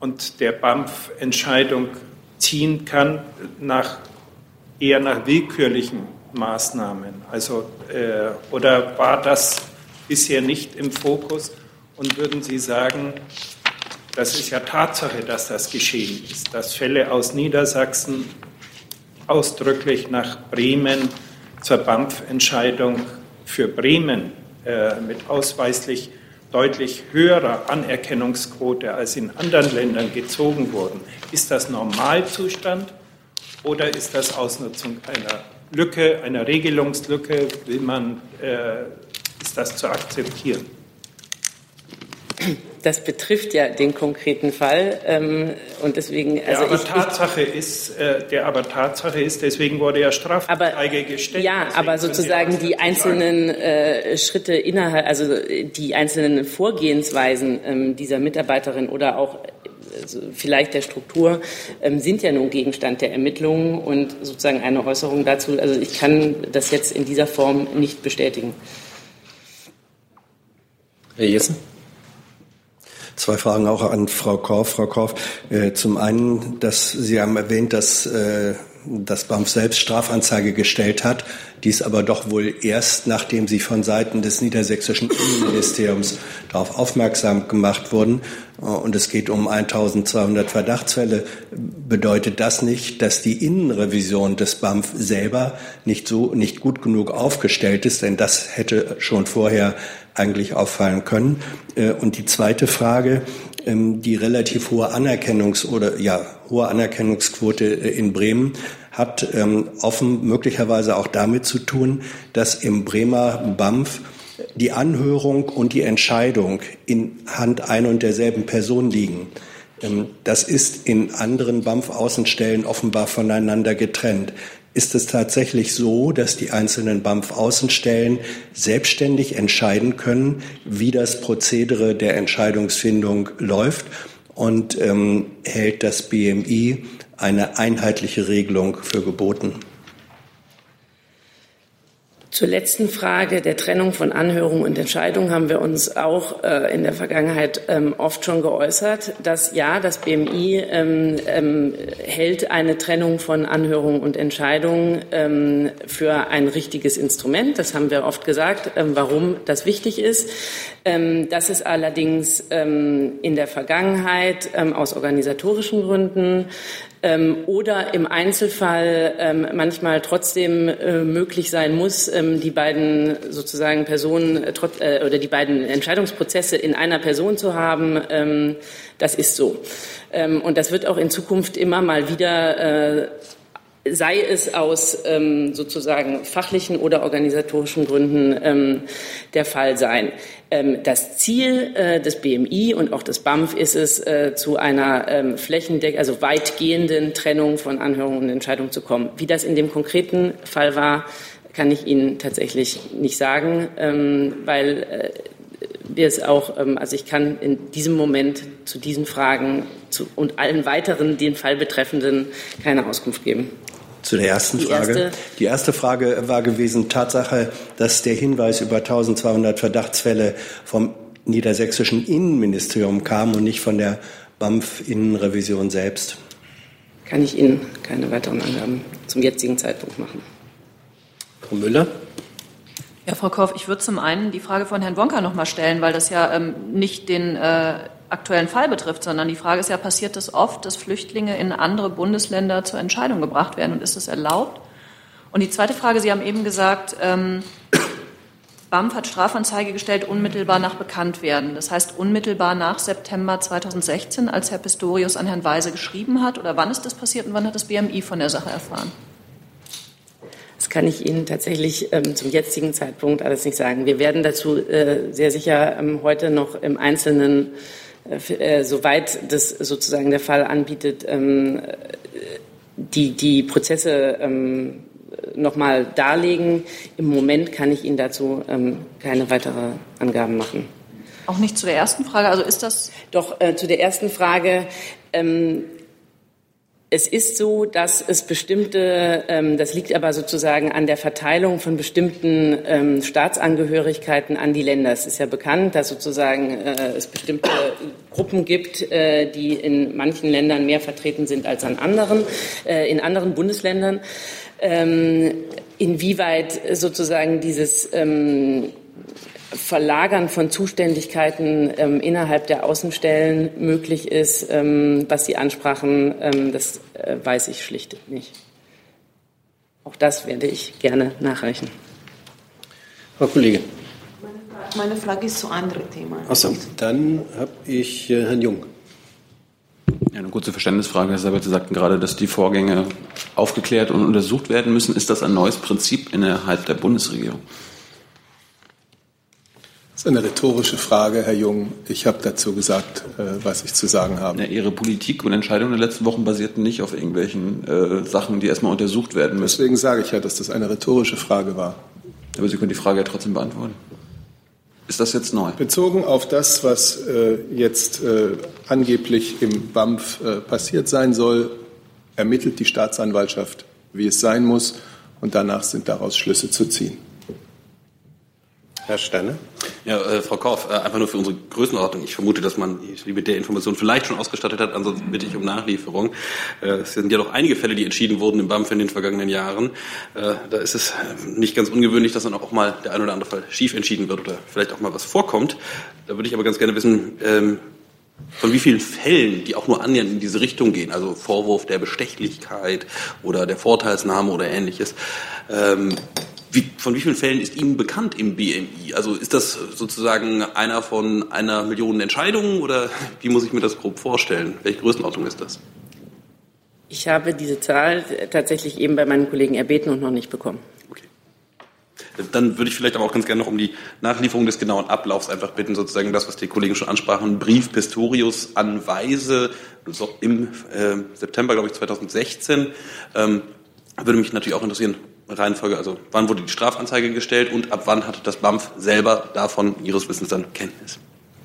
und der BAMF-Entscheidung ziehen kann, nach, eher nach willkürlichen Maßnahmen? Also, äh, oder war das bisher nicht im Fokus? Und würden Sie sagen, das ist ja Tatsache, dass das geschehen ist, dass Fälle aus Niedersachsen ausdrücklich nach Bremen zur BAMF-Entscheidung für Bremen äh, mit ausweislich deutlich höherer Anerkennungsquote als in anderen Ländern gezogen wurden. Ist das Normalzustand oder ist das Ausnutzung einer Lücke, einer Regelungslücke? Will man, äh, ist das zu akzeptieren? Das betrifft ja den konkreten Fall ähm, und deswegen. Also ja, aber ich, Tatsache ich, ist, äh, der aber Tatsache ist, deswegen wurde ja Strafanzeige gestellt. Ja, aber sozusagen die einzelnen äh, Schritte innerhalb, also die einzelnen Vorgehensweisen ähm, dieser Mitarbeiterin oder auch also vielleicht der Struktur ähm, sind ja nun Gegenstand der Ermittlungen und sozusagen eine Äußerung dazu. Also ich kann das jetzt in dieser Form nicht bestätigen. Herr Jessen? Zwei Fragen auch an Frau Korf. Frau Korf, äh, zum einen, dass Sie haben erwähnt, dass äh, das BAMF selbst Strafanzeige gestellt hat, dies aber doch wohl erst, nachdem Sie von Seiten des niedersächsischen Innenministeriums darauf aufmerksam gemacht wurden. Äh, und es geht um 1200 Verdachtsfälle. Bedeutet das nicht, dass die Innenrevision des BAMF selber nicht so, nicht gut genug aufgestellt ist? Denn das hätte schon vorher eigentlich auffallen können. Äh, und die zweite Frage, ähm, die relativ hohe Anerkennungs- oder ja, hohe Anerkennungsquote äh, in Bremen hat ähm, offen möglicherweise auch damit zu tun, dass im Bremer BAMF die Anhörung und die Entscheidung in Hand ein und derselben Person liegen. Ähm, das ist in anderen BAMF-Außenstellen offenbar voneinander getrennt ist es tatsächlich so, dass die einzelnen BAMF-Außenstellen selbstständig entscheiden können, wie das Prozedere der Entscheidungsfindung läuft und ähm, hält das BMI eine einheitliche Regelung für geboten. Zur letzten Frage der Trennung von Anhörung und Entscheidung haben wir uns auch äh, in der Vergangenheit ähm, oft schon geäußert, dass ja, das BMI ähm, ähm, hält eine Trennung von Anhörung und Entscheidung ähm, für ein richtiges Instrument. Das haben wir oft gesagt, ähm, warum das wichtig ist. Ähm, dass es allerdings in der Vergangenheit aus organisatorischen Gründen oder im Einzelfall ähm, manchmal trotzdem äh, möglich sein muss, ähm, die beiden sozusagen Personen äh, äh, oder die beiden Entscheidungsprozesse in einer Person zu haben. Ähm, das ist so. Ähm, und das wird auch in Zukunft immer mal wieder äh, sei es aus ähm, sozusagen fachlichen oder organisatorischen Gründen ähm, der Fall sein. Ähm, das Ziel äh, des BMI und auch des BAMF ist es, äh, zu einer ähm, flächendeck also weitgehenden Trennung von Anhörungen und Entscheidungen zu kommen. Wie das in dem konkreten Fall war, kann ich Ihnen tatsächlich nicht sagen, ähm, weil äh, wir es auch, also ich kann in diesem Moment zu diesen Fragen und allen weiteren den Fall betreffenden keine Auskunft geben. Zu der ersten Die Frage. erste- Die erste Frage war gewesen, Tatsache, dass der Hinweis über 1200 Verdachtsfälle vom niedersächsischen Innenministerium kam und nicht von der BAMF-Innenrevision selbst. Kann ich Ihnen keine weiteren Angaben zum jetzigen Zeitpunkt machen. Frau Müller? Ja, Frau Korff, ich würde zum einen die Frage von Herrn Wonka noch mal stellen, weil das ja ähm, nicht den äh, aktuellen Fall betrifft, sondern die Frage ist ja, passiert es oft, dass Flüchtlinge in andere Bundesländer zur Entscheidung gebracht werden und ist das erlaubt? Und die zweite Frage, Sie haben eben gesagt, ähm, BAMF hat Strafanzeige gestellt unmittelbar nach Bekanntwerden. Das heißt unmittelbar nach September 2016, als Herr Pistorius an Herrn Weise geschrieben hat? Oder wann ist das passiert und wann hat das BMI von der Sache erfahren? Das kann ich Ihnen tatsächlich ähm, zum jetzigen Zeitpunkt alles nicht sagen. Wir werden dazu äh, sehr sicher ähm, heute noch im Einzelnen, äh, äh, soweit das sozusagen der Fall anbietet, ähm, äh, die, die Prozesse ähm, nochmal darlegen. Im Moment kann ich Ihnen dazu ähm, keine weitere Angaben machen. Auch nicht zu der ersten Frage. Also ist das Doch äh, zu der ersten Frage. Ähm, es ist so, dass es bestimmte, ähm, das liegt aber sozusagen an der Verteilung von bestimmten ähm, Staatsangehörigkeiten an die Länder. Es ist ja bekannt, dass sozusagen äh, es bestimmte Gruppen gibt, äh, die in manchen Ländern mehr vertreten sind als an anderen, äh, in anderen Bundesländern. Ähm, inwieweit sozusagen dieses ähm, Verlagern von Zuständigkeiten ähm, innerhalb der Außenstellen möglich ist, ähm, was Sie ansprachen, ähm, das äh, weiß ich schlicht nicht. Auch das werde ich gerne nachreichen. Frau Kollegin. Meine Frage ist zu anderen Themen. Achso, dann habe ich äh, Herrn Jung. Ja, eine kurze Verständnisfrage. Herr Sabat, Sie sagten gerade, dass die Vorgänge aufgeklärt und untersucht werden müssen. Ist das ein neues Prinzip innerhalb der Bundesregierung? Ist eine rhetorische Frage, Herr Jung. Ich habe dazu gesagt, äh, was ich zu sagen habe. Ja, Ihre Politik und Entscheidungen der letzten Wochen basierten nicht auf irgendwelchen äh, Sachen, die erstmal untersucht werden müssen. Deswegen sage ich ja, dass das eine rhetorische Frage war. Aber Sie können die Frage ja trotzdem beantworten. Ist das jetzt neu? Bezogen auf das, was äh, jetzt äh, angeblich im BAMF äh, passiert sein soll, ermittelt die Staatsanwaltschaft, wie es sein muss, und danach sind daraus Schlüsse zu ziehen. Herr Steiner? Ja, äh, Frau Korff, äh, einfach nur für unsere Größenordnung. Ich vermute, dass man Sie mit der Information vielleicht schon ausgestattet hat, ansonsten bitte ich um Nachlieferung. Äh, es sind ja doch einige Fälle, die entschieden wurden im BAMF in den vergangenen Jahren. Äh, da ist es nicht ganz ungewöhnlich, dass dann auch mal der ein oder andere Fall schief entschieden wird oder vielleicht auch mal was vorkommt. Da würde ich aber ganz gerne wissen, ähm, von wie vielen Fällen, die auch nur annähernd in diese Richtung gehen, also Vorwurf der Bestechlichkeit oder der Vorteilsnahme oder ähnliches, ähm, wie, von wie vielen Fällen ist Ihnen bekannt im BMI? Also ist das sozusagen einer von einer Million Entscheidungen oder wie muss ich mir das grob vorstellen? Welche Größenordnung ist das? Ich habe diese Zahl tatsächlich eben bei meinen Kollegen erbeten und noch nicht bekommen. Dann würde ich vielleicht aber auch ganz gerne noch um die Nachlieferung des genauen Ablaufs einfach bitten, sozusagen das, was die Kollegen schon ansprachen, Brief Pistorius an Weise so im äh, September, glaube ich, 2016. Ähm, würde mich natürlich auch interessieren, Reihenfolge, also wann wurde die Strafanzeige gestellt und ab wann hatte das BAMF selber davon Ihres Wissens dann Kenntnis?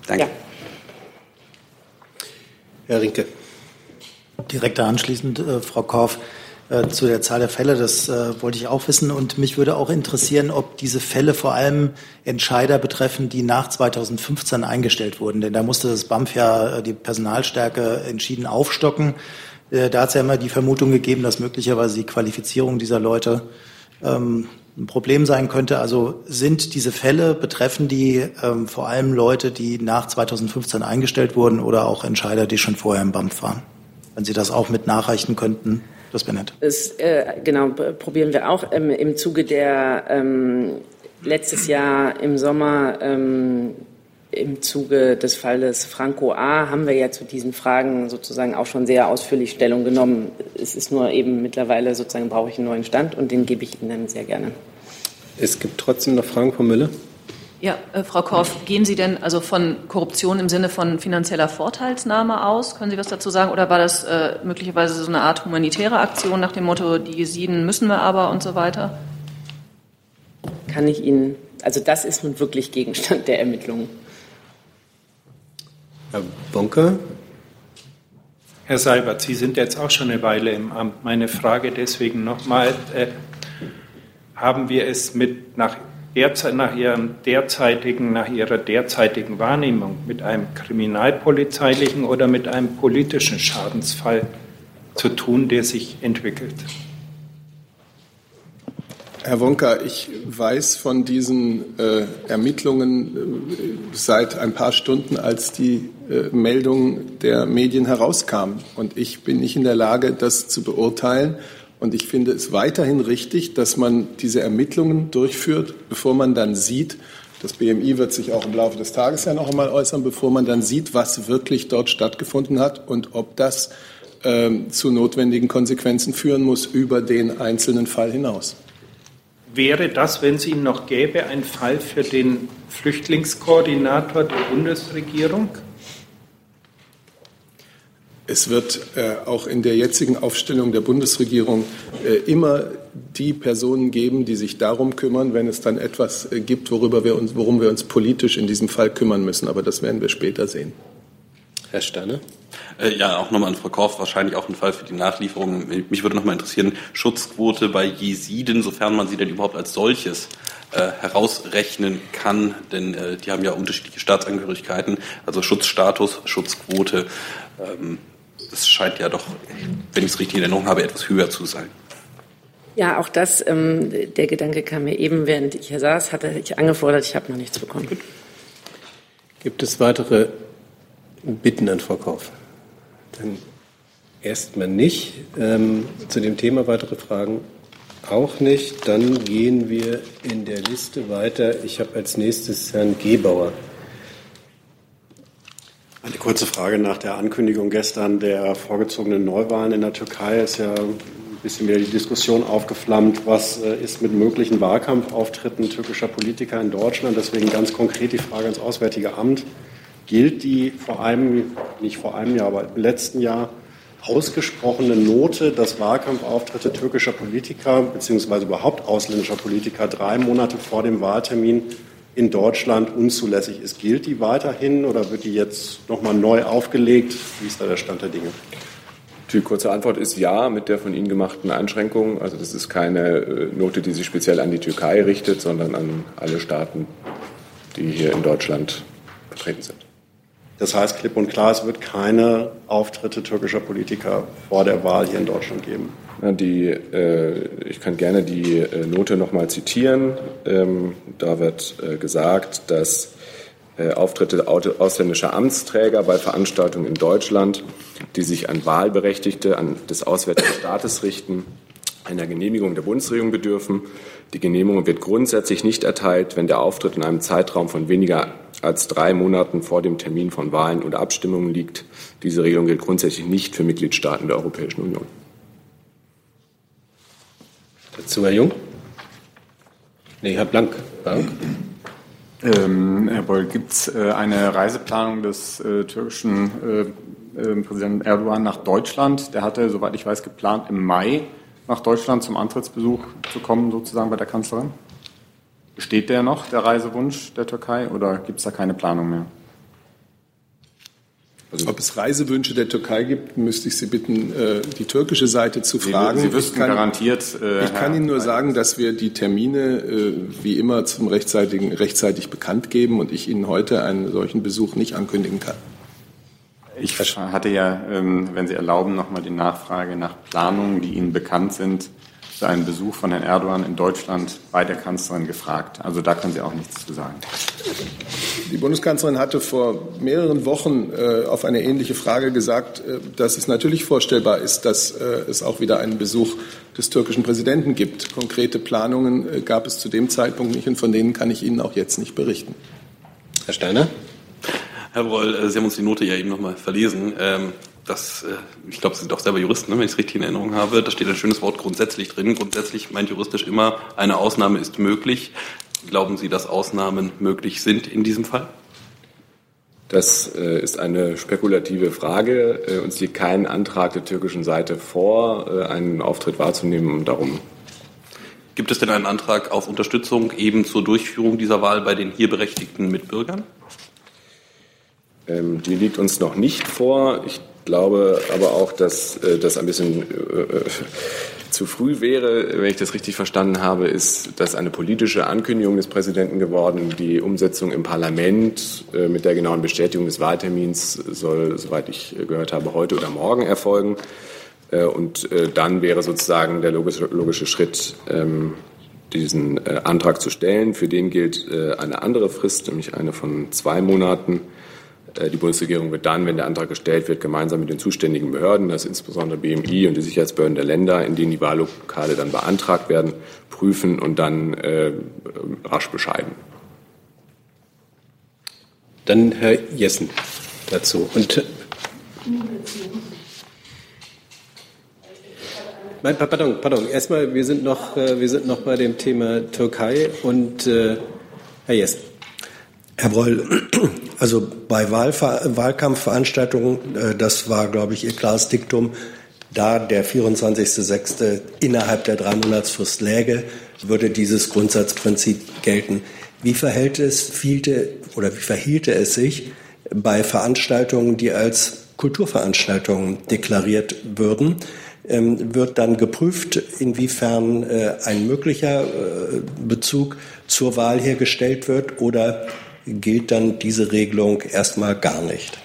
Danke. Herr Rinke. Direkt da anschließend, äh, Frau Korff, äh, zu der Zahl der Fälle, das äh, wollte ich auch wissen. Und mich würde auch interessieren, ob diese Fälle vor allem Entscheider betreffen, die nach 2015 eingestellt wurden. Denn da musste das BAMF ja äh, die Personalstärke entschieden aufstocken. Äh, da hat es ja immer die Vermutung gegeben, dass möglicherweise die Qualifizierung dieser Leute ähm, ein Problem sein könnte. Also sind diese Fälle, betreffen die ähm, vor allem Leute, die nach 2015 eingestellt wurden oder auch Entscheider, die schon vorher im BAMF waren? Wenn Sie das auch mit nachreichen könnten, das wäre nett. Das äh, genau probieren wir auch ähm, im Zuge der ähm, letztes Jahr im Sommer ähm, im Zuge des Falles Franco A. haben wir ja zu diesen Fragen sozusagen auch schon sehr ausführlich Stellung genommen. Es ist nur eben mittlerweile sozusagen brauche ich einen neuen Stand und den gebe ich Ihnen dann sehr gerne. Es gibt trotzdem noch Fragen, Frau Müller. Ja, äh, Frau Korff, gehen Sie denn also von Korruption im Sinne von finanzieller Vorteilsnahme aus? Können Sie was dazu sagen? Oder war das äh, möglicherweise so eine Art humanitäre Aktion nach dem Motto, die Jesiden müssen wir aber und so weiter? Kann ich Ihnen, also das ist nun wirklich Gegenstand der Ermittlungen. Herr Bonker. Herr Seibert, Sie sind jetzt auch schon eine Weile im Amt. Meine Frage deswegen nochmal, äh, haben wir es mit nach, derzeit, nach, Ihrem derzeitigen, nach Ihrer derzeitigen Wahrnehmung mit einem kriminalpolizeilichen oder mit einem politischen Schadensfall zu tun, der sich entwickelt? Herr Wonka, ich weiß von diesen äh, Ermittlungen äh, seit ein paar Stunden, als die äh, Meldung der Medien herauskam. Und ich bin nicht in der Lage, das zu beurteilen. Und ich finde es weiterhin richtig, dass man diese Ermittlungen durchführt, bevor man dann sieht, das BMI wird sich auch im Laufe des Tages ja noch einmal äußern, bevor man dann sieht, was wirklich dort stattgefunden hat und ob das ähm, zu notwendigen Konsequenzen führen muss über den einzelnen Fall hinaus. Wäre das, wenn es ihn noch gäbe, ein Fall für den Flüchtlingskoordinator der Bundesregierung? Es wird äh, auch in der jetzigen Aufstellung der Bundesregierung äh, immer die Personen geben, die sich darum kümmern, wenn es dann etwas äh, gibt, worüber wir uns, worum wir uns politisch in diesem Fall kümmern müssen. Aber das werden wir später sehen. Herr Sterne? Äh, ja, auch nochmal an Frau Korf, wahrscheinlich auch ein Fall für die Nachlieferung. Mich würde nochmal interessieren, Schutzquote bei Jesiden, sofern man sie denn überhaupt als solches äh, herausrechnen kann, denn äh, die haben ja unterschiedliche Staatsangehörigkeiten, also Schutzstatus, Schutzquote. Ähm, das scheint ja doch, wenn ich es richtig in Erinnerung habe, etwas höher zu sein. Ja, auch das, ähm, der Gedanke kam mir eben, während ich hier saß, hatte ich angefordert, ich habe noch nichts bekommen. Gibt es weitere Bitten an Frau Kauf? Erstmal nicht. Ähm, zu dem Thema weitere Fragen auch nicht. Dann gehen wir in der Liste weiter. Ich habe als nächstes Herrn Gebauer. Eine kurze Frage nach der Ankündigung gestern der vorgezogenen Neuwahlen in der Türkei. Ist ja ein bisschen wieder die Diskussion aufgeflammt, was äh, ist mit möglichen Wahlkampfauftritten türkischer Politiker in Deutschland. Deswegen ganz konkret die Frage ans Auswärtige Amt. Gilt die vor einem, nicht vor einem Jahr, aber im letzten Jahr ausgesprochene Note, dass Wahlkampfauftritte türkischer Politiker beziehungsweise überhaupt ausländischer Politiker drei Monate vor dem Wahltermin in Deutschland unzulässig ist. Gilt die weiterhin oder wird die jetzt nochmal neu aufgelegt? Wie ist da der Stand der Dinge? Die kurze Antwort ist ja, mit der von Ihnen gemachten Einschränkung. Also das ist keine äh, Note, die sich speziell an die Türkei richtet, sondern an alle Staaten, die hier in Deutschland vertreten sind. Das heißt klipp und klar, es wird keine Auftritte türkischer Politiker vor der Wahl hier in Deutschland geben. Die, äh, ich kann gerne die äh, Note nochmal zitieren. Ähm, da wird äh, gesagt, dass äh, Auftritte ausländischer Amtsträger bei Veranstaltungen in Deutschland, die sich an Wahlberechtigte an des Auswärtigen Staates richten, einer Genehmigung der Bundesregierung bedürfen. Die Genehmigung wird grundsätzlich nicht erteilt, wenn der Auftritt in einem Zeitraum von weniger als drei Monaten vor dem Termin von Wahlen oder Abstimmungen liegt. Diese Regelung gilt grundsätzlich nicht für Mitgliedstaaten der Europäischen Union. Dazu Herr Jung? Nee, Herr Blank. Blank. Ähm, Herr Boll, gibt es äh, eine Reiseplanung des äh, türkischen äh, äh, Präsidenten Erdogan nach Deutschland? Der hatte, soweit ich weiß, geplant, im Mai nach Deutschland zum Antrittsbesuch zu kommen, sozusagen bei der Kanzlerin. Besteht der noch, der Reisewunsch der Türkei, oder gibt es da keine Planung mehr? Also Ob es Reisewünsche der Türkei gibt, müsste ich Sie bitten, äh, die türkische Seite zu fragen. Sie wüssten kann, garantiert. Äh, ich kann Ihnen nur sagen, dass wir die Termine äh, wie immer zum rechtzeitigen, rechtzeitig bekannt geben und ich Ihnen heute einen solchen Besuch nicht ankündigen kann. Ich hatte ja, ähm, wenn Sie erlauben, noch mal die Nachfrage nach Planungen, die Ihnen bekannt sind, für einen Besuch von Herrn Erdogan in Deutschland bei der Kanzlerin gefragt. Also da können Sie auch nichts zu sagen. Die Bundeskanzlerin hatte vor mehreren Wochen äh, auf eine ähnliche Frage gesagt, äh, dass es natürlich vorstellbar ist, dass äh, es auch wieder einen Besuch des türkischen Präsidenten gibt. Konkrete Planungen äh, gab es zu dem Zeitpunkt nicht und von denen kann ich Ihnen auch jetzt nicht berichten. Herr Steiner? Herr Broll, äh, Sie haben uns die Note ja eben nochmal verlesen. Ähm, das, äh, ich glaube, Sie sind doch selber Juristen, ne, wenn ich es richtig in Erinnerung habe. Da steht ein schönes Wort grundsätzlich drin. Grundsätzlich meint juristisch immer, eine Ausnahme ist möglich. Glauben Sie, dass Ausnahmen möglich sind in diesem Fall? Das äh, ist eine spekulative Frage. Äh, uns liegt kein Antrag der türkischen Seite vor, einen Auftritt wahrzunehmen darum. Gibt es denn einen Antrag auf Unterstützung eben zur Durchführung dieser Wahl bei den hier berechtigten Mitbürgern? Ähm, die liegt uns noch nicht vor. Ich glaube aber auch, dass äh, das ein bisschen äh, zu früh wäre, wenn ich das richtig verstanden habe, ist das eine politische Ankündigung des Präsidenten geworden. Die Umsetzung im Parlament äh, mit der genauen Bestätigung des Wahltermins soll, soweit ich gehört habe, heute oder morgen erfolgen. Äh, und äh, dann wäre sozusagen der logische, logische Schritt, ähm, diesen äh, Antrag zu stellen. Für den gilt äh, eine andere Frist, nämlich eine von zwei Monaten. Äh, die Bundesregierung wird dann, wenn der Antrag gestellt wird, gemeinsam mit den zuständigen Behörden, das ist insbesondere BMI und die Sicherheitsbehörden der Länder, in denen die Wahllokale dann beantragt werden, prüfen und dann äh, rasch bescheiden. Dann Herr Jessen dazu. Und Nein, pardon, pardon. Erstmal, wir sind noch, äh, wir sind noch bei dem Thema Türkei und äh, Herr Jessen. Herr Breul, also bei Wahlver Wahlkampfveranstaltungen, äh, das war, glaube ich, Ihr klares Diktum, da der 24.06. innerhalb der Dreimonatsfrist läge, würde dieses Grundsatzprinzip gelten. Wie verhält es, fielte, oder wie verhielte es sich bei Veranstaltungen, die als Kulturveranstaltungen deklariert würden? Ähm, wird dann geprüft, inwiefern äh, ein möglicher äh, Bezug zur Wahl hergestellt wird oder gilt dann diese Regelung erstmal gar nicht?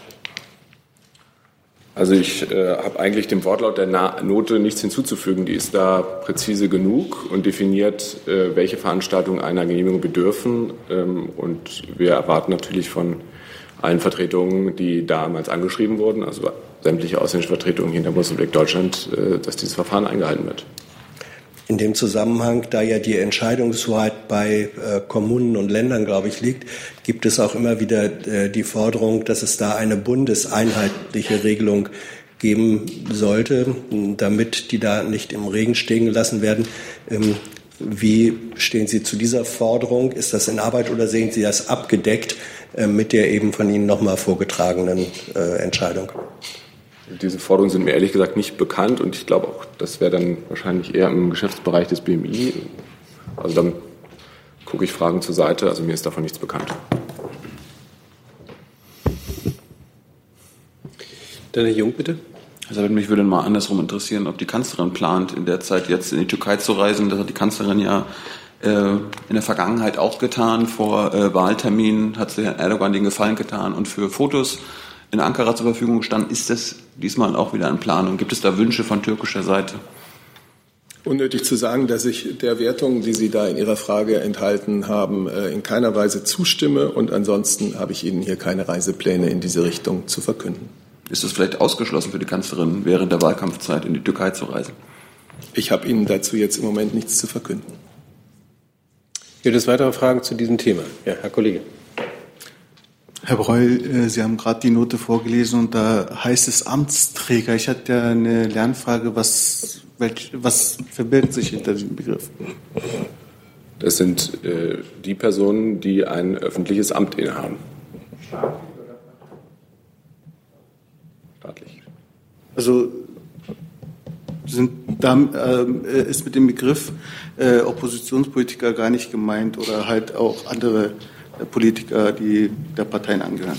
Also ich äh, habe eigentlich dem Wortlaut der Na Note nichts hinzuzufügen. Die ist da präzise genug und definiert, äh, welche Veranstaltungen einer Genehmigung bedürfen. Ähm, und wir erwarten natürlich von allen Vertretungen, die damals angeschrieben wurden, also sämtliche ausländische Vertretungen hier in der Bundesrepublik Deutschland, äh, dass dieses Verfahren eingehalten wird. In dem Zusammenhang, da ja die Entscheidungshoheit bei äh, Kommunen und Ländern, glaube ich, liegt, gibt es auch immer wieder äh, die Forderung, dass es da eine bundeseinheitliche Regelung geben sollte, damit die da nicht im Regen stehen gelassen werden. Ähm, wie stehen Sie zu dieser Forderung? Ist das in Arbeit oder sehen Sie das abgedeckt äh, mit der eben von Ihnen nochmal vorgetragenen äh, Entscheidung? Diese Forderungen sind mir ehrlich gesagt nicht bekannt und ich glaube auch, das wäre dann wahrscheinlich eher im Geschäftsbereich des BMI. Also dann gucke ich Fragen zur Seite, also mir ist davon nichts bekannt. Dann Herr Jung, bitte. Also mich würde mal andersrum interessieren, ob die Kanzlerin plant, in der Zeit jetzt in die Türkei zu reisen. Das hat die Kanzlerin ja äh, in der Vergangenheit auch getan. Vor äh, Wahlterminen hat sie Herrn Erdogan den Gefallen getan und für Fotos in Ankara zur Verfügung stand. Ist das diesmal auch wieder in Planung? Gibt es da Wünsche von türkischer Seite? Unnötig zu sagen, dass ich der Wertung, die Sie da in Ihrer Frage enthalten haben, äh, in keiner Weise zustimme. Und ansonsten habe ich Ihnen hier keine Reisepläne in diese Richtung zu verkünden. Ist es vielleicht ausgeschlossen für die Kanzlerin, während der Wahlkampfzeit in die Türkei zu reisen? Ich habe Ihnen dazu jetzt im Moment nichts zu verkünden. Gibt es weitere Fragen zu diesem Thema? Ja, Herr Kollege. Herr Breul, äh, Sie haben gerade die Note vorgelesen und da heißt es Amtsträger. Ich hatte ja eine Lernfrage, was, welch, was verbirgt sich hinter diesem Begriff? Das sind äh, die Personen, die ein öffentliches Amt innehaben. Staatlich. Also sind da, äh, ist mit dem Begriff äh, Oppositionspolitiker gar nicht gemeint oder halt auch andere Politiker, die der Parteien angehören.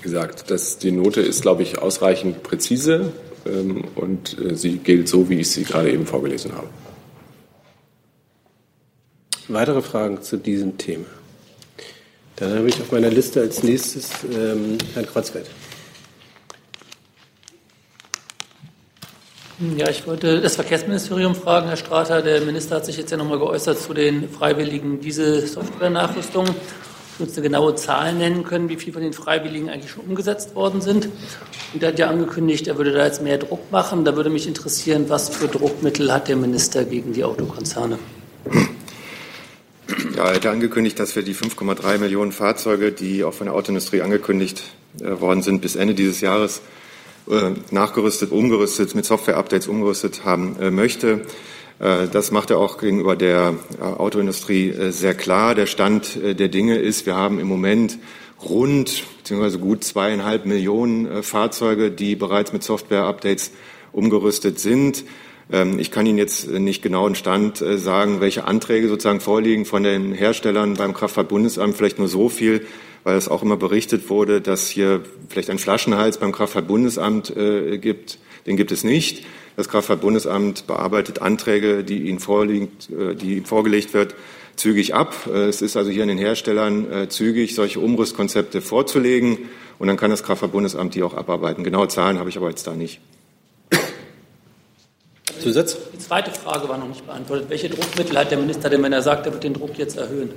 Wie gesagt, das, die Note ist, glaube ich, ausreichend präzise ähm, und äh, sie gilt so, wie ich sie gerade eben vorgelesen habe. Weitere Fragen zu diesem Thema? Dann habe ich auf meiner Liste als nächstes ähm, Herrn Kreuzfeld. Ja, ich wollte das Verkehrsministerium fragen, Herr Strater. Der Minister hat sich jetzt ja nochmal geäußert zu den freiwilligen Diesel-Software-Nachrüstungen. uns eine genaue Zahl nennen können, wie viel von den Freiwilligen eigentlich schon umgesetzt worden sind. Und er hat ja angekündigt, er würde da jetzt mehr Druck machen. Da würde mich interessieren, was für Druckmittel hat der Minister gegen die Autokonzerne? Ja, er hat angekündigt, dass wir die 5,3 Millionen Fahrzeuge, die auch von der Autoindustrie angekündigt äh, worden sind, bis Ende dieses Jahres nachgerüstet, umgerüstet, mit Software-Updates umgerüstet haben äh, möchte. Äh, das macht er auch gegenüber der Autoindustrie sehr klar. Der Stand der Dinge ist, wir haben im Moment rund bzw. gut zweieinhalb Millionen Fahrzeuge, die bereits mit Software-Updates umgerüstet sind. Ähm, ich kann Ihnen jetzt nicht genau einen Stand äh, sagen, welche Anträge sozusagen vorliegen von den Herstellern beim Kraftfahrtbundesamt. Vielleicht nur so viel, weil es auch immer berichtet wurde, dass hier vielleicht ein Flaschenhals beim Kraftfahrtbundesamt äh, gibt. Den gibt es nicht. Das Kraftfahrtbundesamt bearbeitet Anträge, die Ihnen vorliegen, äh, die ihm vorgelegt wird, zügig ab. Es ist also hier an den Herstellern zügig, solche Umrüstkonzepte vorzulegen. Und dann kann das Kraftfahrtbundesamt die auch abarbeiten. Genaue Zahlen habe ich aber jetzt da nicht. Zusatz? Die zweite Frage war noch nicht beantwortet. Welche Druckmittel hat der Minister denn, wenn er sagt, er wird den Druck jetzt erhöhen?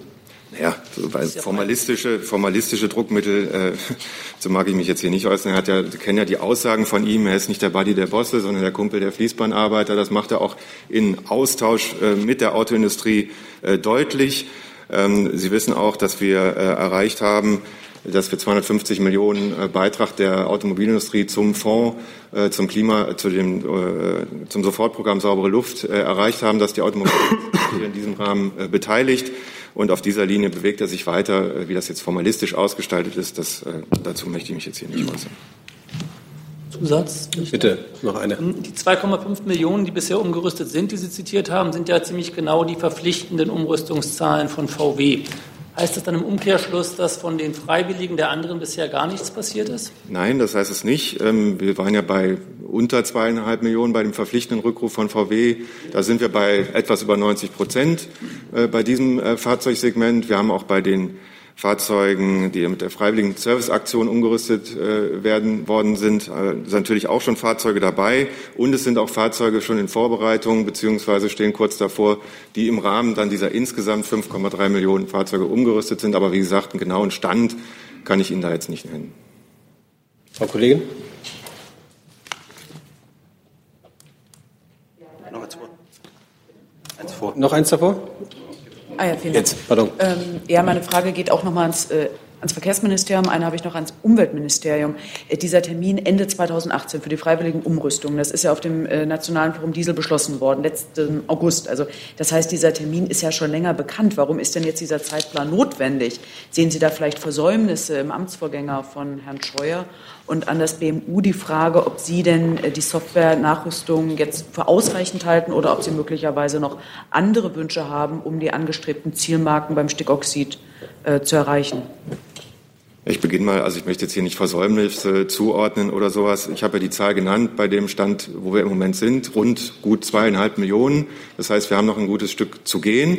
Weil formalistische, formalistische Druckmittel, äh, [LAUGHS] so mag ich mich jetzt hier nicht äußern. Er hat ja, kennen ja die Aussagen von ihm. Er ist nicht der Buddy der Bosse, sondern der Kumpel der Fließbandarbeiter. Das macht er auch in Austausch äh, mit der Autoindustrie äh, deutlich. Ähm, Sie wissen auch, dass wir äh, erreicht haben, dass wir 250 Millionen äh, Beitrag der Automobilindustrie zum Fonds, äh, zum Klima, zu dem, äh, zum Sofortprogramm saubere Luft erreicht haben, dass die Automobilindustrie in diesem Rahmen beteiligt. Und auf dieser Linie bewegt er sich weiter. Wie das jetzt formalistisch ausgestaltet ist, das, dazu möchte ich mich jetzt hier nicht äußern. Zusatz? Bitte, noch eine. Die 2,5 Millionen, die bisher umgerüstet sind, die Sie zitiert haben, sind ja ziemlich genau die verpflichtenden Umrüstungszahlen von VW. Heißt das dann im Umkehrschluss, dass von den Freiwilligen der anderen bisher gar nichts passiert ist? Nein, das heißt es nicht. Ähm, wir waren ja bei unter zweieinhalb Millionen bei dem verpflichtenden Rückruf von VW. Da sind wir bei etwas über 90 Prozent äh, bei diesem äh, Fahrzeugsegment. Wir haben auch bei den Fahrzeugen, die mit der freiwilligen Serviceaktion umgerüstet äh, werden worden sind, äh, sind natürlich auch schon Fahrzeuge dabei und es sind auch Fahrzeuge schon in Vorbereitung beziehungsweise stehen kurz davor, die im Rahmen dann dieser insgesamt 5,3 Millionen Fahrzeuge umgerüstet sind. Aber wie gesagt, einen genauen Stand kann ich Ihnen da jetzt nicht nennen. Frau Kollegin? Noch eins vor. Eins vor. Noch eins davor? Ah ja, vielen Dank. Jetzt, pardon. Ähm, ja, meine Frage geht auch nochmal ans, äh, ans Verkehrsministerium, eine habe ich noch ans Umweltministerium. Äh, dieser Termin Ende 2018 für die freiwilligen Umrüstungen, das ist ja auf dem äh, Nationalen Forum Diesel beschlossen worden, letzten August. Also das heißt, dieser Termin ist ja schon länger bekannt. Warum ist denn jetzt dieser Zeitplan notwendig? Sehen Sie da vielleicht Versäumnisse im Amtsvorgänger von Herrn Scheuer? Und an das BMU die Frage, ob Sie denn äh, die Software-Nachrüstung jetzt für ausreichend halten oder ob Sie möglicherweise noch andere Wünsche haben, um die angestrebten Zielmarken beim Stickoxid äh, zu erreichen. Ich beginne mal, also ich möchte jetzt hier nicht Versäumnisse zuordnen oder sowas. Ich habe ja die Zahl genannt bei dem Stand, wo wir im Moment sind, rund gut zweieinhalb Millionen. Das heißt, wir haben noch ein gutes Stück zu gehen.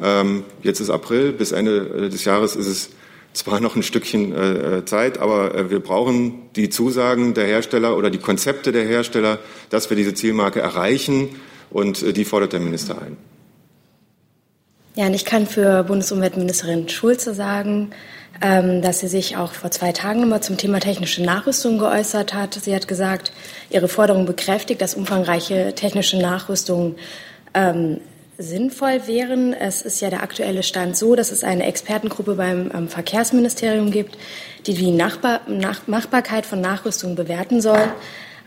Ähm, jetzt ist April, bis Ende äh, des Jahres ist es zwar noch ein Stückchen äh, äh, Zeit, aber äh, wir brauchen die Zusagen der Hersteller oder die Konzepte der Hersteller, dass wir diese Zielmarke erreichen. Und äh, die fordert der Minister ein. Ja, und ich kann für Bundesumweltministerin Schulze sagen, ähm, dass sie sich auch vor zwei Tagen nochmal zum Thema technische Nachrüstung geäußert hat. Sie hat gesagt, ihre Forderung bekräftigt, dass umfangreiche technische Nachrüstung ähm, sinnvoll wären. Es ist ja der aktuelle Stand so, dass es eine Expertengruppe beim ähm, Verkehrsministerium gibt, die die Nachbar Nach Machbarkeit von Nachrüstung bewerten soll.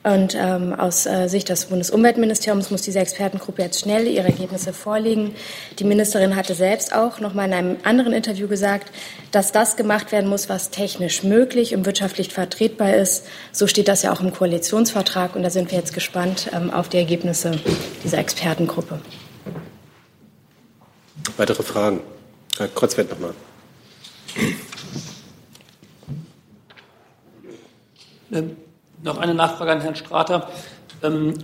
Und ähm, aus äh, Sicht des Bundesumweltministeriums muss diese Expertengruppe jetzt schnell ihre Ergebnisse vorlegen. Die Ministerin hatte selbst auch noch mal in einem anderen Interview gesagt, dass das gemacht werden muss, was technisch möglich und wirtschaftlich vertretbar ist. So steht das ja auch im Koalitionsvertrag. Und da sind wir jetzt gespannt ähm, auf die Ergebnisse dieser Expertengruppe. Weitere Fragen? Herr Kreuzfeld nochmal. Ähm, noch eine Nachfrage an Herrn Strater. Ähm,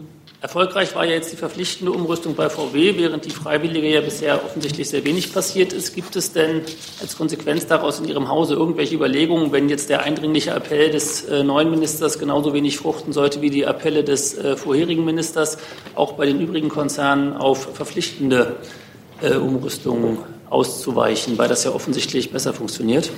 erfolgreich war ja jetzt die verpflichtende Umrüstung bei VW, während die freiwillige ja bisher offensichtlich sehr wenig passiert ist. Gibt es denn als Konsequenz daraus in Ihrem Hause irgendwelche Überlegungen, wenn jetzt der eindringliche Appell des äh, neuen Ministers genauso wenig fruchten sollte wie die Appelle des äh, vorherigen Ministers, auch bei den übrigen Konzernen auf verpflichtende äh, Umrüstung auszuweichen, weil das ja offensichtlich besser funktioniert?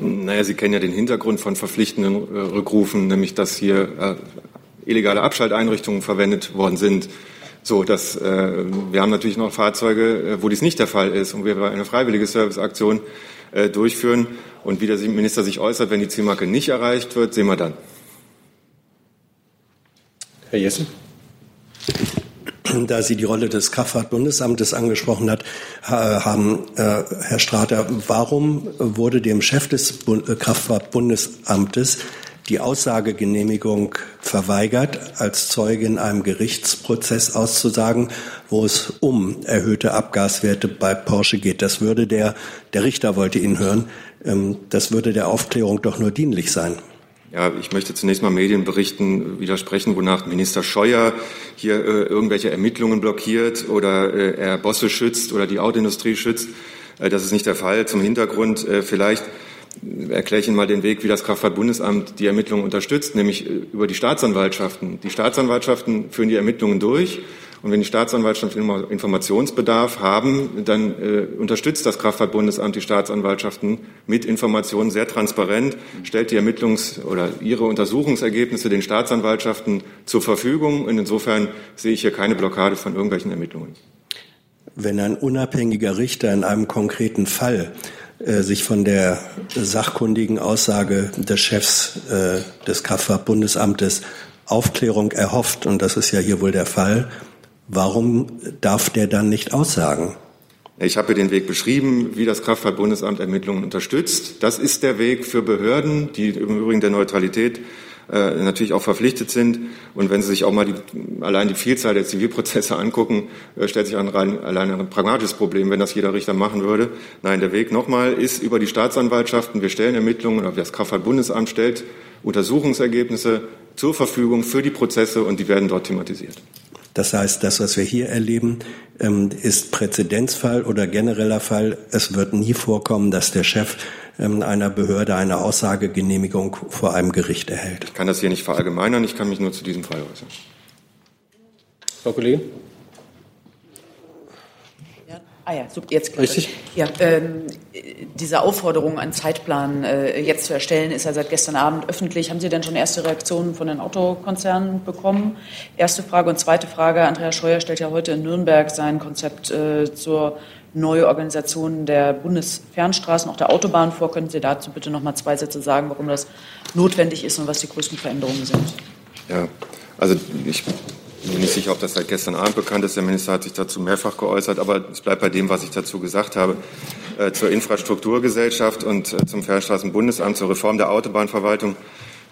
Naja, Sie kennen ja den Hintergrund von verpflichtenden äh, Rückrufen, nämlich dass hier äh, illegale Abschalteinrichtungen verwendet worden sind. So, dass, äh, wir haben natürlich noch Fahrzeuge, äh, wo dies nicht der Fall ist und wir eine freiwillige Serviceaktion äh, durchführen. Und wie der Minister sich äußert, wenn die Zielmarke nicht erreicht wird, sehen wir dann. Herr Jessen da Sie die Rolle des Kraftfahrtbundesamtes angesprochen hat, haben, äh, Herr Strater, warum wurde dem Chef des äh, Kraftfahrtbundesamtes die Aussagegenehmigung verweigert, als Zeuge in einem Gerichtsprozess auszusagen, wo es um erhöhte Abgaswerte bei Porsche geht. Das würde der, der Richter wollte ihn hören, ähm, das würde der Aufklärung doch nur dienlich sein. Ja, ich möchte zunächst mal Medienberichten widersprechen, wonach Minister Scheuer hier äh, irgendwelche Ermittlungen blockiert oder äh, er Bosse schützt oder die Autoindustrie schützt. Äh, das ist nicht der Fall. Zum Hintergrund äh, vielleicht erkläre ich Ihnen mal den Weg, wie das Kraftfahrtbundesamt die Ermittlungen unterstützt, nämlich äh, über die Staatsanwaltschaften. Die Staatsanwaltschaften führen die Ermittlungen durch und wenn die Staatsanwaltschaften Informationsbedarf haben, dann äh, unterstützt das Kraftfahrtbundesamt die Staatsanwaltschaften mit Informationen sehr transparent, stellt die Ermittlungs- oder ihre Untersuchungsergebnisse den Staatsanwaltschaften zur Verfügung. Und insofern sehe ich hier keine Blockade von irgendwelchen Ermittlungen. Wenn ein unabhängiger Richter in einem konkreten Fall äh, sich von der sachkundigen Aussage des Chefs äh, des Kraftfahrtbundesamtes Aufklärung erhofft, und das ist ja hier wohl der Fall, warum darf der dann nicht aussagen? Ich habe den Weg beschrieben, wie das Kraftfahrtbundesamt Ermittlungen unterstützt. Das ist der Weg für Behörden, die im Übrigen der Neutralität äh, natürlich auch verpflichtet sind. Und wenn Sie sich auch mal die, allein die Vielzahl der Zivilprozesse angucken, äh, stellt sich ein rein, allein ein pragmatisches Problem, wenn das jeder Richter machen würde. Nein, der Weg nochmal ist über die Staatsanwaltschaften. Wir stellen Ermittlungen, oder das Kraftfahrtbundesamt stellt Untersuchungsergebnisse zur Verfügung für die Prozesse und die werden dort thematisiert. Das heißt, das, was wir hier erleben, ähm, ist Präzedenzfall oder genereller Fall. Es wird nie vorkommen, dass der Chef ähm, einer Behörde eine Aussagegenehmigung vor einem Gericht erhält. Ich kann das hier nicht verallgemeinern, ich kann mich nur zu diesem Fall äußern. Frau Kollegin? Ah ja, super, jetzt Richtig? Ja, ähm, diese Aufforderung, einen Zeitplan äh, jetzt zu erstellen, ist ja seit gestern Abend öffentlich. Haben Sie denn schon erste Reaktionen von den Autokonzernen bekommen? Erste Frage und zweite Frage. Andreas Scheuer stellt ja heute in Nürnberg sein Konzept äh, zur Neuorganisation der Bundesfernstraßen, auch der Autobahn vor. Können Sie dazu bitte noch mal zwei Sätze sagen, warum das notwendig ist und was die größten Veränderungen sind? Ja, also ich bin nicht sicher, ob das seit gestern Abend bekannt ist. Der Minister hat sich dazu mehrfach geäußert, aber es bleibt bei dem, was ich dazu gesagt habe. Äh, zur Infrastrukturgesellschaft und äh, zum Fernstraßenbundesamt, zur Reform der Autobahnverwaltung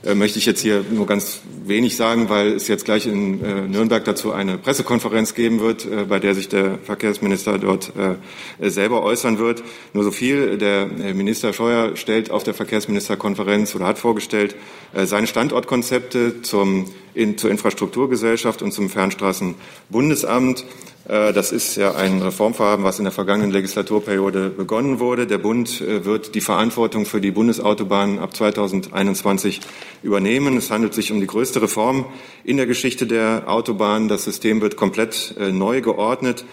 äh, möchte ich jetzt hier nur ganz wenig sagen, weil es jetzt gleich in äh, Nürnberg dazu eine Pressekonferenz geben wird, äh, bei der sich der Verkehrsminister dort selber äußern wird. Nur so viel. Der Minister Scheuer stellt auf der Verkehrsministerkonferenz oder hat vorgestellt seine Standortkonzepte zum, in, zur Infrastrukturgesellschaft und zum Fernstraßenbundesamt. Äh, das ist ja ein Reformvorhaben, was in der vergangenen Legislaturperiode begonnen wurde. Der Bund äh, wird die Verantwortung für die Bundesautobahnen ab 2021 übernehmen. Es handelt sich um die größte Reform in der Geschichte der Autobahn. Das System wird komplett äh, neu geordnet.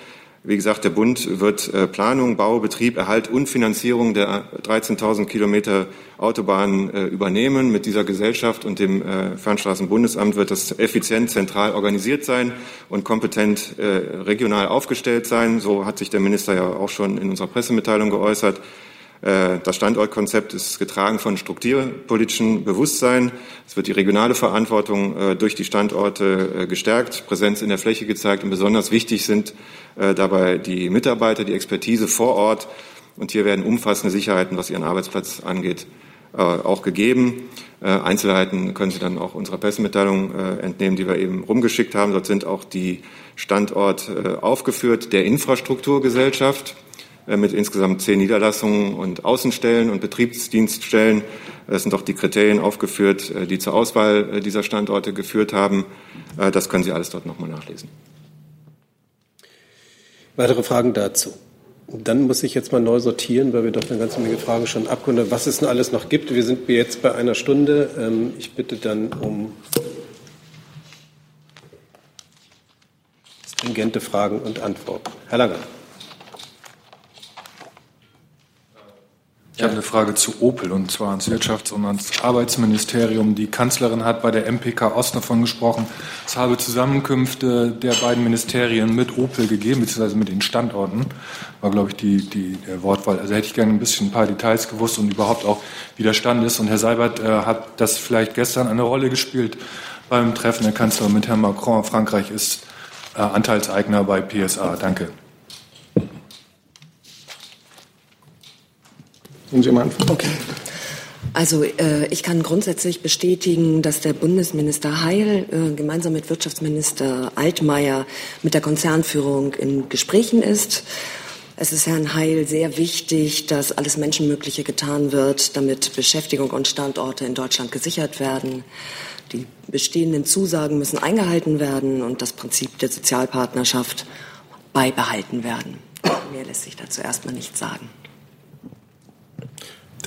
Wie gesagt, der Bund wird äh, Planung, Bau, Betrieb, Erhalt und Finanzierung der 13.000 Kilometer Autobahnen äh, übernehmen. Mit dieser Gesellschaft und dem äh, Fernstraßenbundesamt wird das effizient zentral organisiert sein und kompetent regional aufgestellt sein. So hat sich der Minister ja auch schon in unserer Pressemitteilung geäußert. Das Standortkonzept ist getragen von strukturpolitischem Bewusstsein. Es wird die regionale Verantwortung durch die Standorte gestärkt, Präsenz in der Fläche gezeigt und besonders wichtig sind äh, dabei die Mitarbeiter, die Expertise vor Ort. Und hier werden umfassende Sicherheiten, was Ihren Arbeitsplatz angeht, äh, auch gegeben. Äh, Einzelheiten können Sie dann auch unserer Pressemitteilung entnehmen, die wir eben rumgeschickt haben. Dort sind auch die Standorte aufgeführt der Infrastrukturgesellschaft mit insgesamt zehn Niederlassungen und Außenstellen und Betriebsdienststellen. Es sind auch die Kriterien aufgeführt, die zur Auswahl dieser Standorte geführt haben. Das können Sie alles dort nochmal nachlesen. Weitere Fragen dazu? Dann muss ich jetzt mal neu sortieren, weil wir doch eine ganze Menge Fragen schon abkonnten, was es denn alles noch gibt. Wir sind jetzt bei einer Stunde. Ähm, ich bitte dann um stringente Fragen und Antworten. Herr Langer. Ich habe eine Frage zu Opel und zwar ans Wirtschafts- und ans Arbeitsministerium. Die Kanzlerin hat bei der MPK Ost davon gesprochen, es habe Zusammenkünfte der beiden Ministerien mit Opel gegeben, beziehungsweise mit den Standorten, war, glaube ich, die, die der Wortwahl. Also hätte ich gerne ein bisschen ein paar Details gewusst und überhaupt auch, wie der Stand ist. Und Herr Seibert äh, hat das vielleicht gestern eine Rolle gespielt beim Treffen der Kanzlerin mit Herrn Macron. Frankreich ist äh, Anteilseigner bei PSA. Danke. Wollen Sie mal anfangen? Okay. Also äh, ich kann grundsätzlich bestätigen, dass der Bundesminister Heil äh, gemeinsam mit Wirtschaftsminister Altmaier mit der Konzernführung in Gesprächen ist. Es ist Herrn Heil sehr wichtig, dass alles Menschenmögliche getan wird, damit Beschäftigung und Standorte in Deutschland gesichert werden. Die bestehenden Zusagen müssen eingehalten werden und das Prinzip der Sozialpartnerschaft beibehalten werden. Mehr lässt sich dazu erstmal nicht sagen.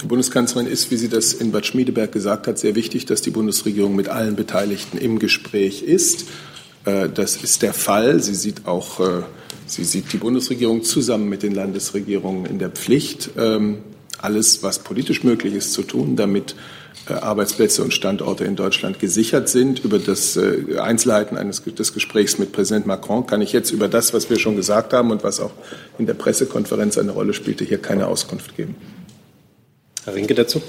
Der Bundeskanzlerin ist, wie sie das in Bad Schmiedeberg gesagt hat, sehr wichtig, dass die Bundesregierung mit allen Beteiligten im Gespräch ist. Äh, das ist der Fall. Sie sieht auch, äh, sie sieht die Bundesregierung zusammen mit den Landesregierungen in der Pflicht, ähm, alles, was politisch möglich ist, zu tun, damit äh, Arbeitsplätze und Standorte in Deutschland gesichert sind. Über das Einzelheiten eines, des Gesprächs mit Präsident Macron kann ich jetzt über das, was wir schon gesagt haben und was auch in der Pressekonferenz eine Rolle spielte, hier keine Auskunft geben. Herr Rinke dazu.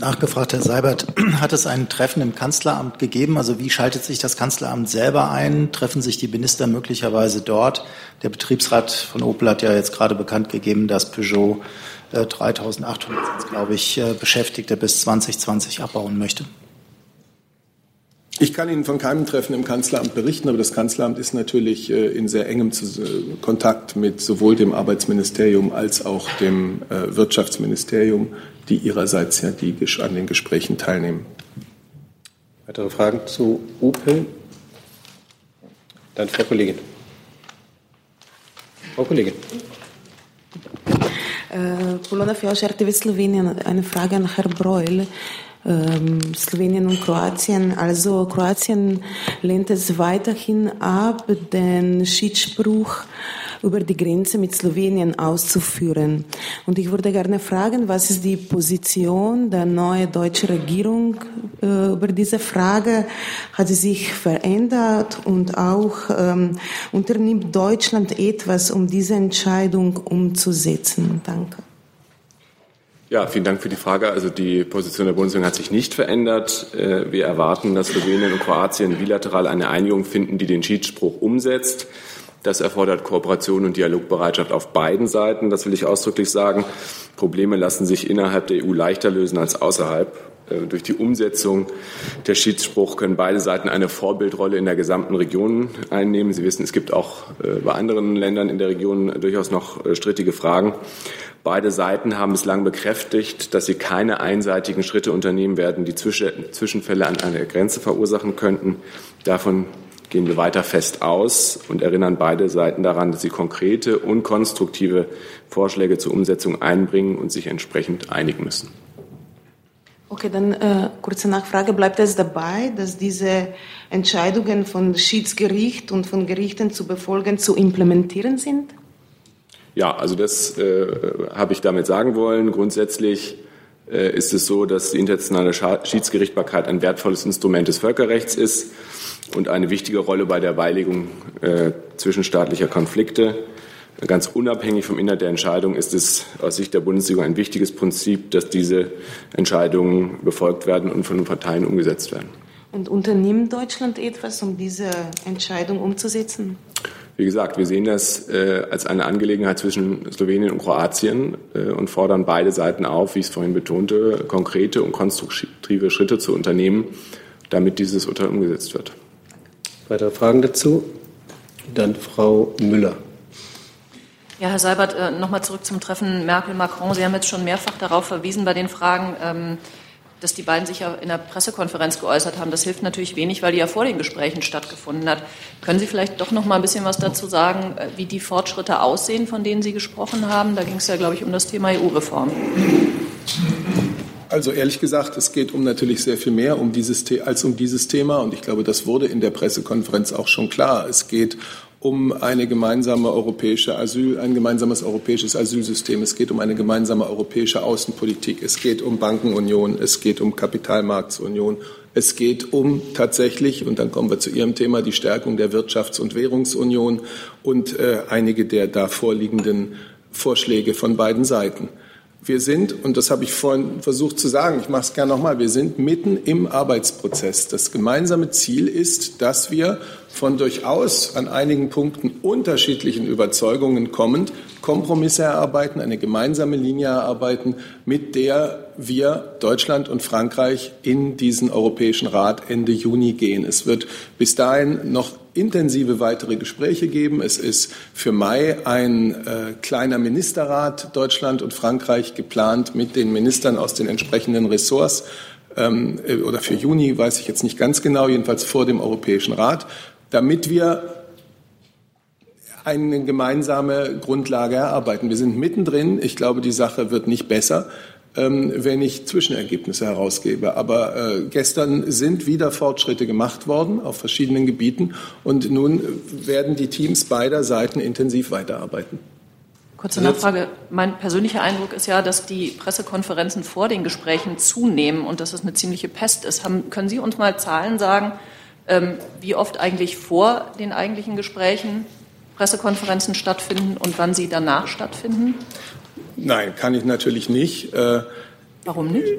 Nachgefragt, Herr Seibert, [CLEARS THROAT] hat es ein Treffen im Kanzleramt gegeben? Also wie schaltet sich das Kanzleramt selber ein? Treffen sich die Minister möglicherweise dort? Der Betriebsrat von Opel hat ja jetzt gerade bekannt gegeben, dass Peugeot äh, 3800, glaube ich, äh, Beschäftigte bis 2020 abbauen möchte. Ich kann Ihnen von keinem Treffen im Kanzleramt berichten, aber das Kanzleramt ist natürlich äh, in sehr engem Kontakt mit sowohl dem Arbeitsministerium als auch dem äh, Wirtschaftsministerium, die ihrerseits ja die an den Gesprächen teilnehmen. Weitere Fragen zu Opel? Dann Frau Kollegin. Frau Kollegin. Äh, Polona Fiosch, RTV Slowenien. Eine Frage an Herrn Breul. Ähm, Slowenien und Kroatien. Also Kroatien lehnt es weiterhin ab, den Schiedsspruch über die Grenze mit Slowenien auszuführen. Und ich würde gerne fragen, was ist die Position der neuen deutschen Regierung äh, über diese Frage? Hat sie sich verändert und auch ähm, unternimmt Deutschland etwas, um diese Entscheidung umzusetzen? Danke. Ja, vielen Dank für die Frage. Also die Position der Bundesregierung hat sich nicht verändert. Äh, wir erwarten, dass Slowenien und Kroatien bilateral eine Einigung finden, die den Schiedsspruch umsetzt. Das erfordert Kooperation und Dialogbereitschaft auf beiden Seiten. Das will ich ausdrücklich sagen. Probleme lassen sich innerhalb der EU leichter lösen als außerhalb. Äh, durch die Umsetzung der Schiedsspruch können beide Seiten eine Vorbildrolle in der gesamten Region einnehmen. Sie wissen, es gibt auch äh, bei anderen Ländern in der Region durchaus noch strittige Fragen. Beide Seiten haben bislang bekräftigt, dass sie keine einseitigen Schritte unternehmen werden, die Zwischenfälle an einer Grenze verursachen könnten. Davon gehen wir weiter fest aus und erinnern beide Seiten daran, dass sie konkrete und konstruktive Vorschläge zur Umsetzung einbringen und sich entsprechend einigen müssen. Okay, dann äh, kurze Nachfrage. Bleibt es dabei, dass diese Entscheidungen von Schiedsgericht und von Gerichten zu befolgen, zu implementieren sind? Ja, also das äh, habe ich damit sagen wollen. Grundsätzlich äh, ist es so, dass die internationale Schiedsgerichtbarkeit ein wertvolles Instrument des Völkerrechts ist und eine wichtige Rolle bei der Beilegung äh, zwischenstaatlicher Konflikte. Ganz unabhängig vom Inhalt der Entscheidung ist es aus Sicht der Bundesregierung ein wichtiges Prinzip, dass diese Entscheidungen befolgt werden und von den Parteien umgesetzt werden. Und unternimmt Deutschland etwas, um diese Entscheidung umzusetzen? Wie gesagt, wir sehen das äh, als eine Angelegenheit zwischen Slowenien und Kroatien äh, und fordern beide Seiten auf, wie ich es vorhin betonte, konkrete und konstruktive Schritte zu unternehmen, damit dieses Urteil umgesetzt wird. Weitere Fragen dazu? Dann Frau Müller. Ja, Herr Seibert, äh, nochmal zurück zum Treffen Merkel-Macron. Sie haben jetzt schon mehrfach darauf verwiesen bei den Fragen, ähm, dass die beiden sich ja in der Pressekonferenz geäußert haben. Das hilft natürlich wenig, weil die ja vor den Gesprächen stattgefunden hat. Können Sie vielleicht doch noch mal ein bisschen was dazu sagen, äh, wie die Fortschritte aussehen, von denen Sie gesprochen haben? Da ging es ja, glaube ich, um das Thema EU-Reform. Also ehrlich gesagt, es geht um natürlich sehr viel mehr um dieses, als um dieses Thema. Und ich glaube, das wurde in der Pressekonferenz auch schon klar. Es geht um eine gemeinsame europäische Asyl, ein gemeinsames europäisches Asylsystem. Es geht um eine gemeinsame europäische Außenpolitik. Es geht um Bankenunion. Es geht um Kapitalmarktunion. Es geht um tatsächlich, und dann kommen wir zu Ihrem Thema, die Stärkung der Wirtschafts- und Währungsunion und äh, einige der da vorliegenden Vorschläge von beiden Seiten. Wir sind, und das habe ich vorhin versucht zu sagen, ich mache es gerne nochmal, wir sind mitten im Arbeitsprozess. Das gemeinsame Ziel ist, dass wir von durchaus an einigen Punkten unterschiedlichen Überzeugungen kommend Kompromisse erarbeiten, eine gemeinsame Linie erarbeiten, mit der wir Deutschland und Frankreich in diesen Europäischen Rat Ende Juni gehen. Es wird bis dahin noch intensive weitere Gespräche geben. Es ist für Mai ein äh, kleiner Ministerrat Deutschland und Frankreich geplant mit den Ministern aus den entsprechenden Ressorts. Ähm, äh, oder für Juni weiß ich jetzt nicht ganz genau, jedenfalls vor dem Europäischen Rat, damit wir eine gemeinsame Grundlage erarbeiten. Wir sind mittendrin. Ich glaube, die Sache wird nicht besser, wenn ich Zwischenergebnisse herausgebe. Aber äh, gestern sind wieder Fortschritte gemacht worden auf verschiedenen Gebieten und nun werden die Teams beider Seiten intensiv weiterarbeiten. Kurze Nachfrage. Mein persönlicher Eindruck ist ja, dass die Pressekonferenzen vor den Gesprächen zunehmen und dass es eine ziemliche Pest ist. Haben, können Sie uns mal Zahlen sagen, ähm, wie oft eigentlich vor den eigentlichen Gesprächen Pressekonferenzen stattfinden und wann sie danach stattfinden? Nein, kann ich natürlich nicht. Äh, Warum nicht?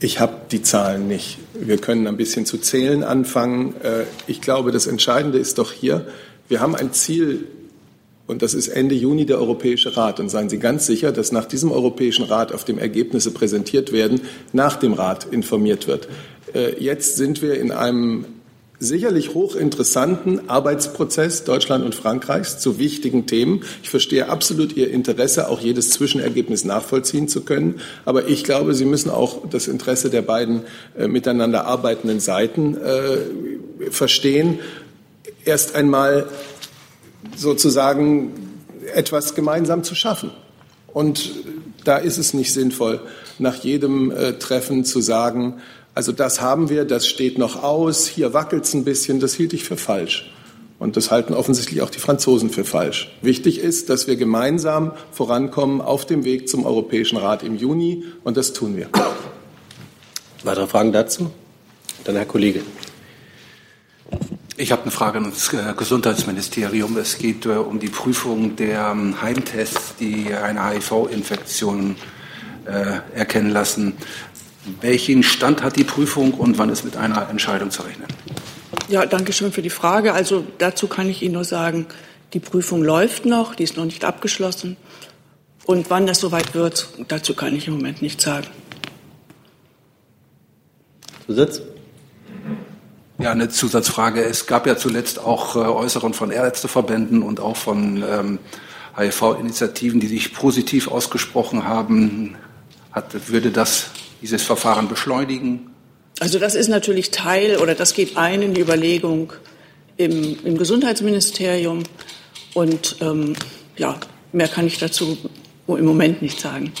Ich habe die Zahlen nicht. Wir können ein bisschen zu zählen anfangen. Äh, ich glaube, das Entscheidende ist doch hier, wir haben ein Ziel, und das ist Ende Juni der Europäische Rat. Und seien Sie ganz sicher, dass nach diesem Europäischen Rat, auf dem Ergebnisse präsentiert werden, nach dem Rat informiert wird. Äh, jetzt sind wir in einem sicherlich hochinteressanten Arbeitsprozess Deutschland und Frankreichs zu wichtigen Themen. Ich verstehe absolut Ihr Interesse, auch jedes Zwischenergebnis nachvollziehen zu können. Aber ich glaube, Sie müssen auch das Interesse der beiden äh, miteinander arbeitenden Seiten äh, verstehen. Erst einmal sozusagen etwas gemeinsam zu schaffen. Und da ist es nicht sinnvoll, nach jedem äh, Treffen zu sagen, also das haben wir, das steht noch aus, hier wackelt es ein bisschen, das hielt ich für falsch. Und das halten offensichtlich auch die Franzosen für falsch. Wichtig ist, dass wir gemeinsam vorankommen auf dem Weg zum Europäischen Rat im Juni, und das tun wir. Weitere Fragen dazu? Dann Herr Kollege. Ich habe eine Frage an das äh, Gesundheitsministerium. Es geht äh, um die Prüfung der ähm, Heimtests, die eine HIV-Infektion äh, erkennen lassen. Welchen Stand hat die Prüfung und wann ist mit einer Entscheidung zu rechnen? Ja, danke schön für die Frage. Also dazu kann ich Ihnen nur sagen, die Prüfung läuft noch, die ist noch nicht abgeschlossen. Und wann das soweit wird, dazu kann ich im Moment nicht sagen. Zusatz? Ja, eine Zusatzfrage. Es gab ja zuletzt auch äh, Äußerungen von Ärzteverbänden und auch von ähm, HIV-Initiativen, die sich positiv ausgesprochen haben. Hat, würde das dieses Verfahren beschleunigen? Also das ist natürlich Teil oder das geht ein in die Überlegung im, im Gesundheitsministerium. Und ähm, ja, mehr kann ich dazu im Moment nicht sagen.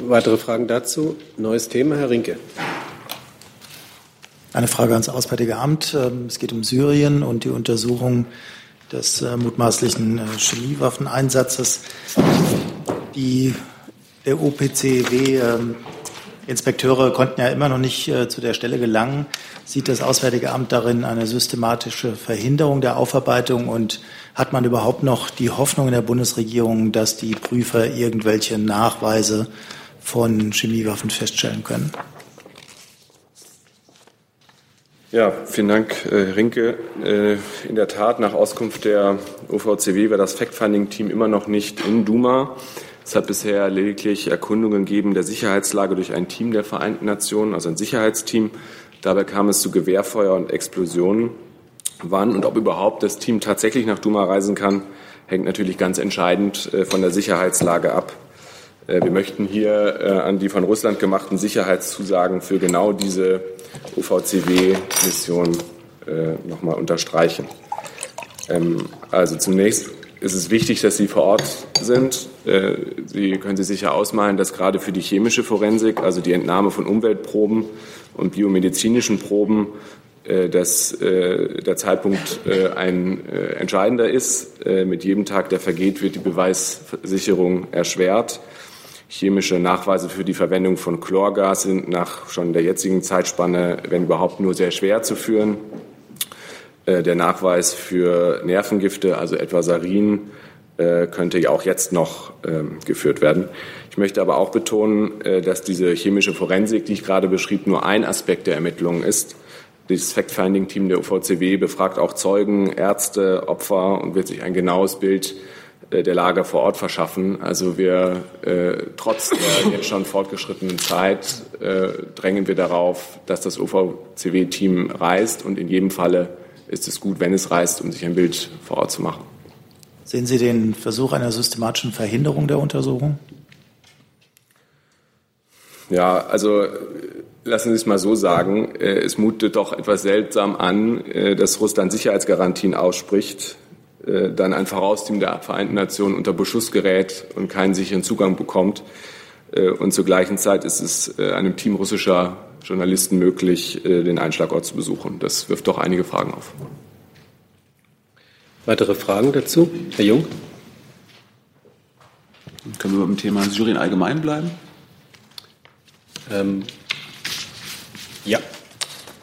Weitere Fragen dazu? Neues Thema, Herr Rinke. Eine Frage ans Auswärtige Amt. Ähm, es geht um Syrien und die Untersuchung des äh, mutmaßlichen äh, Chemiewaffeneinsatzes. Die der OPCW ähm, Inspekteure konnten ja immer noch nicht äh, zu der Stelle gelangen. Sieht das Auswärtige Amt darin eine systematische Verhinderung der Aufarbeitung und hat man überhaupt noch die Hoffnung in der Bundesregierung, dass die Prüfer irgendwelche Nachweise von Chemiewaffen feststellen können? Ja, vielen Dank, Herr äh, Rinke. Äh, in der Tat, nach Auskunft der OVCW war das Fact-Finding-Team immer noch nicht in Duma. Es hat bisher lediglich Erkundungen gegeben der Sicherheitslage durch ein Team der Vereinten Nationen, also ein Sicherheitsteam. Dabei kam es zu Gewehrfeuer und Explosionen. Wann und ob überhaupt das Team tatsächlich nach Duma reisen kann, hängt natürlich ganz entscheidend äh, von der Sicherheitslage ab. Äh, wir möchten hier äh, an die von Russland gemachten Sicherheitszusagen für genau diese UVCW-Mission nochmal unterstreichen. Ähm, also zunächst ist es wichtig, dass Sie vor Ort sind. Äh, Sie können sich sicher ausmalen, dass gerade für die chemische Forensik, also die Entnahme von Umweltproben und biomedizinischen Proben, äh, dass äh, der Zeitpunkt ein entscheidender ist. Mit jedem Tag, der vergeht, wird die Beweissicherung erschwert. Chemische Nachweise für die Verwendung von Chlorgas sind nach schon der jetzigen Zeitspanne, wenn überhaupt, nur sehr schwer zu führen. Äh, der Nachweis für Nervengifte, also etwa Sarin, äh, könnte ja auch jetzt noch ähm, geführt werden. Ich möchte aber auch betonen, äh, dass diese chemische Forensik, die ich gerade beschrieb, nur ein Aspekt der Ermittlungen ist. Das Fact-Finding-Team der UVCW befragt auch Zeugen, Ärzte, Opfer und wird sich ein genaues Bild der Lage vor Ort verschaffen. Also wir, trotz der jetzt schon fortgeschrittenen Zeit, drängen wir darauf, dass das UVCW-Team reist und in jedem Falle ist es gut, wenn es reist, um sich ein Bild vor Ort zu machen. Sehen Sie den Versuch einer systematischen Verhinderung der Untersuchung? Ja, also lassen Sie es mal so sagen. Äh, es mutet doch etwas seltsam an, äh, dass Russland Sicherheitsgarantien ausspricht, äh, dann ein Vorausteam der Vereinten Nationen unter Beschuss gerät und keinen sicheren Zugang bekommt. Und zur gleichen Zeit ist es einem Team russischer Journalisten möglich, den Einschlagort zu besuchen. Das wirft doch einige Fragen auf. Weitere Fragen dazu? Herr Jung? Können wir beim Thema Syrien allgemein bleiben? Ähm, ja.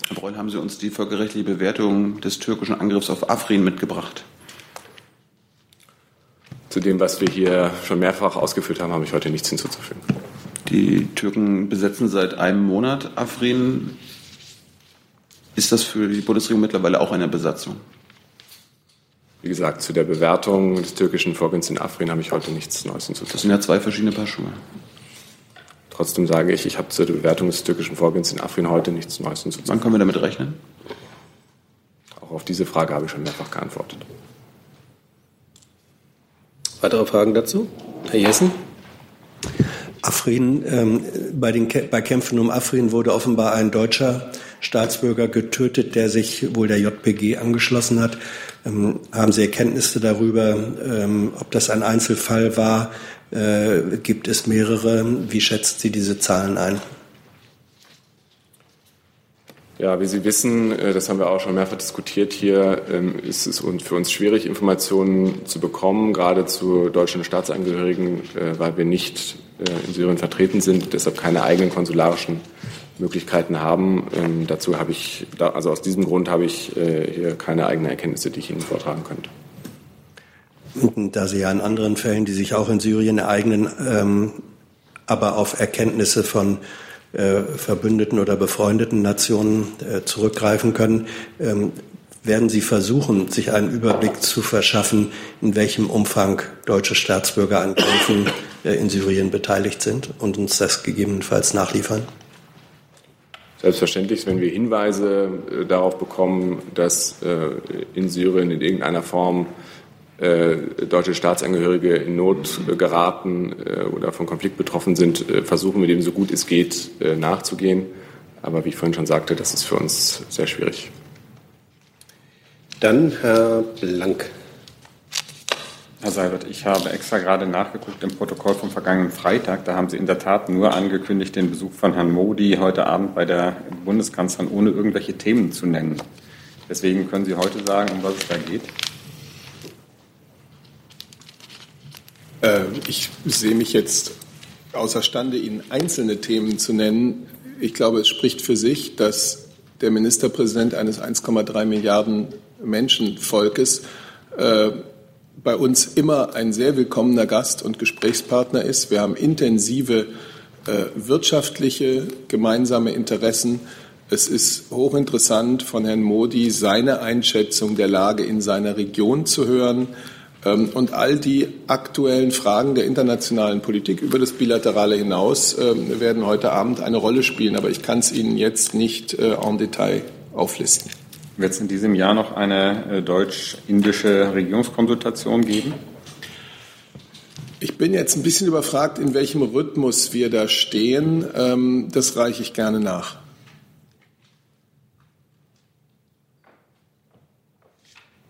Herr Breul, haben Sie uns die völkerrechtliche Bewertung des türkischen Angriffs auf Afrin mitgebracht? Zu dem, was wir hier schon mehrfach ausgeführt haben, habe ich heute nichts hinzuzufügen. Die Türken besetzen seit einem Monat Afrin. Ist das für die Bundesregierung mittlerweile auch eine Besatzung? Wie gesagt, zu der Bewertung des türkischen Vorgehens in Afrin habe ich heute nichts Neues hinzuzufügen. Das sind ja zwei verschiedene Paar Schuhe. Trotzdem sage ich, ich habe zur Bewertung des türkischen Vorgehens in Afrin heute nichts Neues hinzuzufügen. Wann können wir damit rechnen? Auch auf diese Frage habe ich schon mehrfach geantwortet. Weitere Fragen dazu? Herr Jessen? Afrin, ähm, bei den bei Kämpfen um Afrin wurde offenbar ein deutscher Staatsbürger getötet, der sich wohl der JPG angeschlossen hat. Ähm, haben Sie Erkenntnisse darüber, ähm, ob das ein Einzelfall war? Äh, gibt es mehrere? Wie schätzen Sie diese Zahlen ein? Ja, wie Sie wissen, äh, das haben wir auch schon mehrfach diskutiert hier, ähm, ist es für uns schwierig, Informationen zu bekommen, gerade zu deutschen Staatsangehörigen, äh, weil wir nicht in Syrien vertreten sind, deshalb keine eigenen konsularischen Möglichkeiten haben. Ähm, dazu habe ich, also aus diesem Grund habe ich äh, hier keine eigenen Erkenntnisse, die ich Ihnen vortragen könnte. Da Sie ja in anderen Fällen, die sich auch in Syrien ereignen, ähm, aber auf Erkenntnisse von äh, verbündeten oder befreundeten Nationen äh, zurückgreifen können, ähm, werden Sie versuchen, sich einen Überblick zu verschaffen, in welchem Umfang deutsche Staatsbürger an äh, in Syrien beteiligt sind und uns das gegebenenfalls nachliefern? Selbstverständlich, wenn wir Hinweise äh, darauf bekommen, dass äh, in Syrien in irgendeiner Form äh, deutsche Staatsangehörige in Not geraten oder von Konflikt betroffen sind, versuchen wir dem so gut es geht nachzugehen. Aber wie ich vorhin schon sagte, das ist für uns sehr schwierig. Dann Herr Blank. Herr Seibert, ich habe extra gerade nachgeguckt im Protokoll vom vergangenen Freitag. Da haben Sie in der Tat nur angekündigt, den Besuch von Herrn Modi heute Abend bei der Bundeskanzlerin ohne irgendwelche Themen zu nennen. Deswegen können Sie heute sagen, um was es da geht? Äh, ich sehe mich jetzt außerstande, Ihnen einzelne Themen zu nennen. Ich glaube, es spricht für sich, dass der Ministerpräsident eines 1,3 Milliarden Menschenvolkes äh, bei uns immer ein sehr willkommener Gast und Gesprächspartner ist. Wir haben intensive äh, wirtschaftliche gemeinsame Interessen. Es ist hochinteressant, von Herrn Modi seine Einschätzung der Lage in seiner Region zu hören. Ähm, und all die aktuellen Fragen der internationalen Politik über das Bilaterale hinaus äh, werden heute Abend eine Rolle spielen. Aber ich kann es Ihnen jetzt nicht äh, en Detail auflisten. Wird es in diesem Jahr noch eine äh, deutsch-indische Regierungskonsultation geben? Ich bin jetzt ein bisschen überfragt, in welchem Rhythmus wir da stehen. Ähm, das reiche ich gerne nach.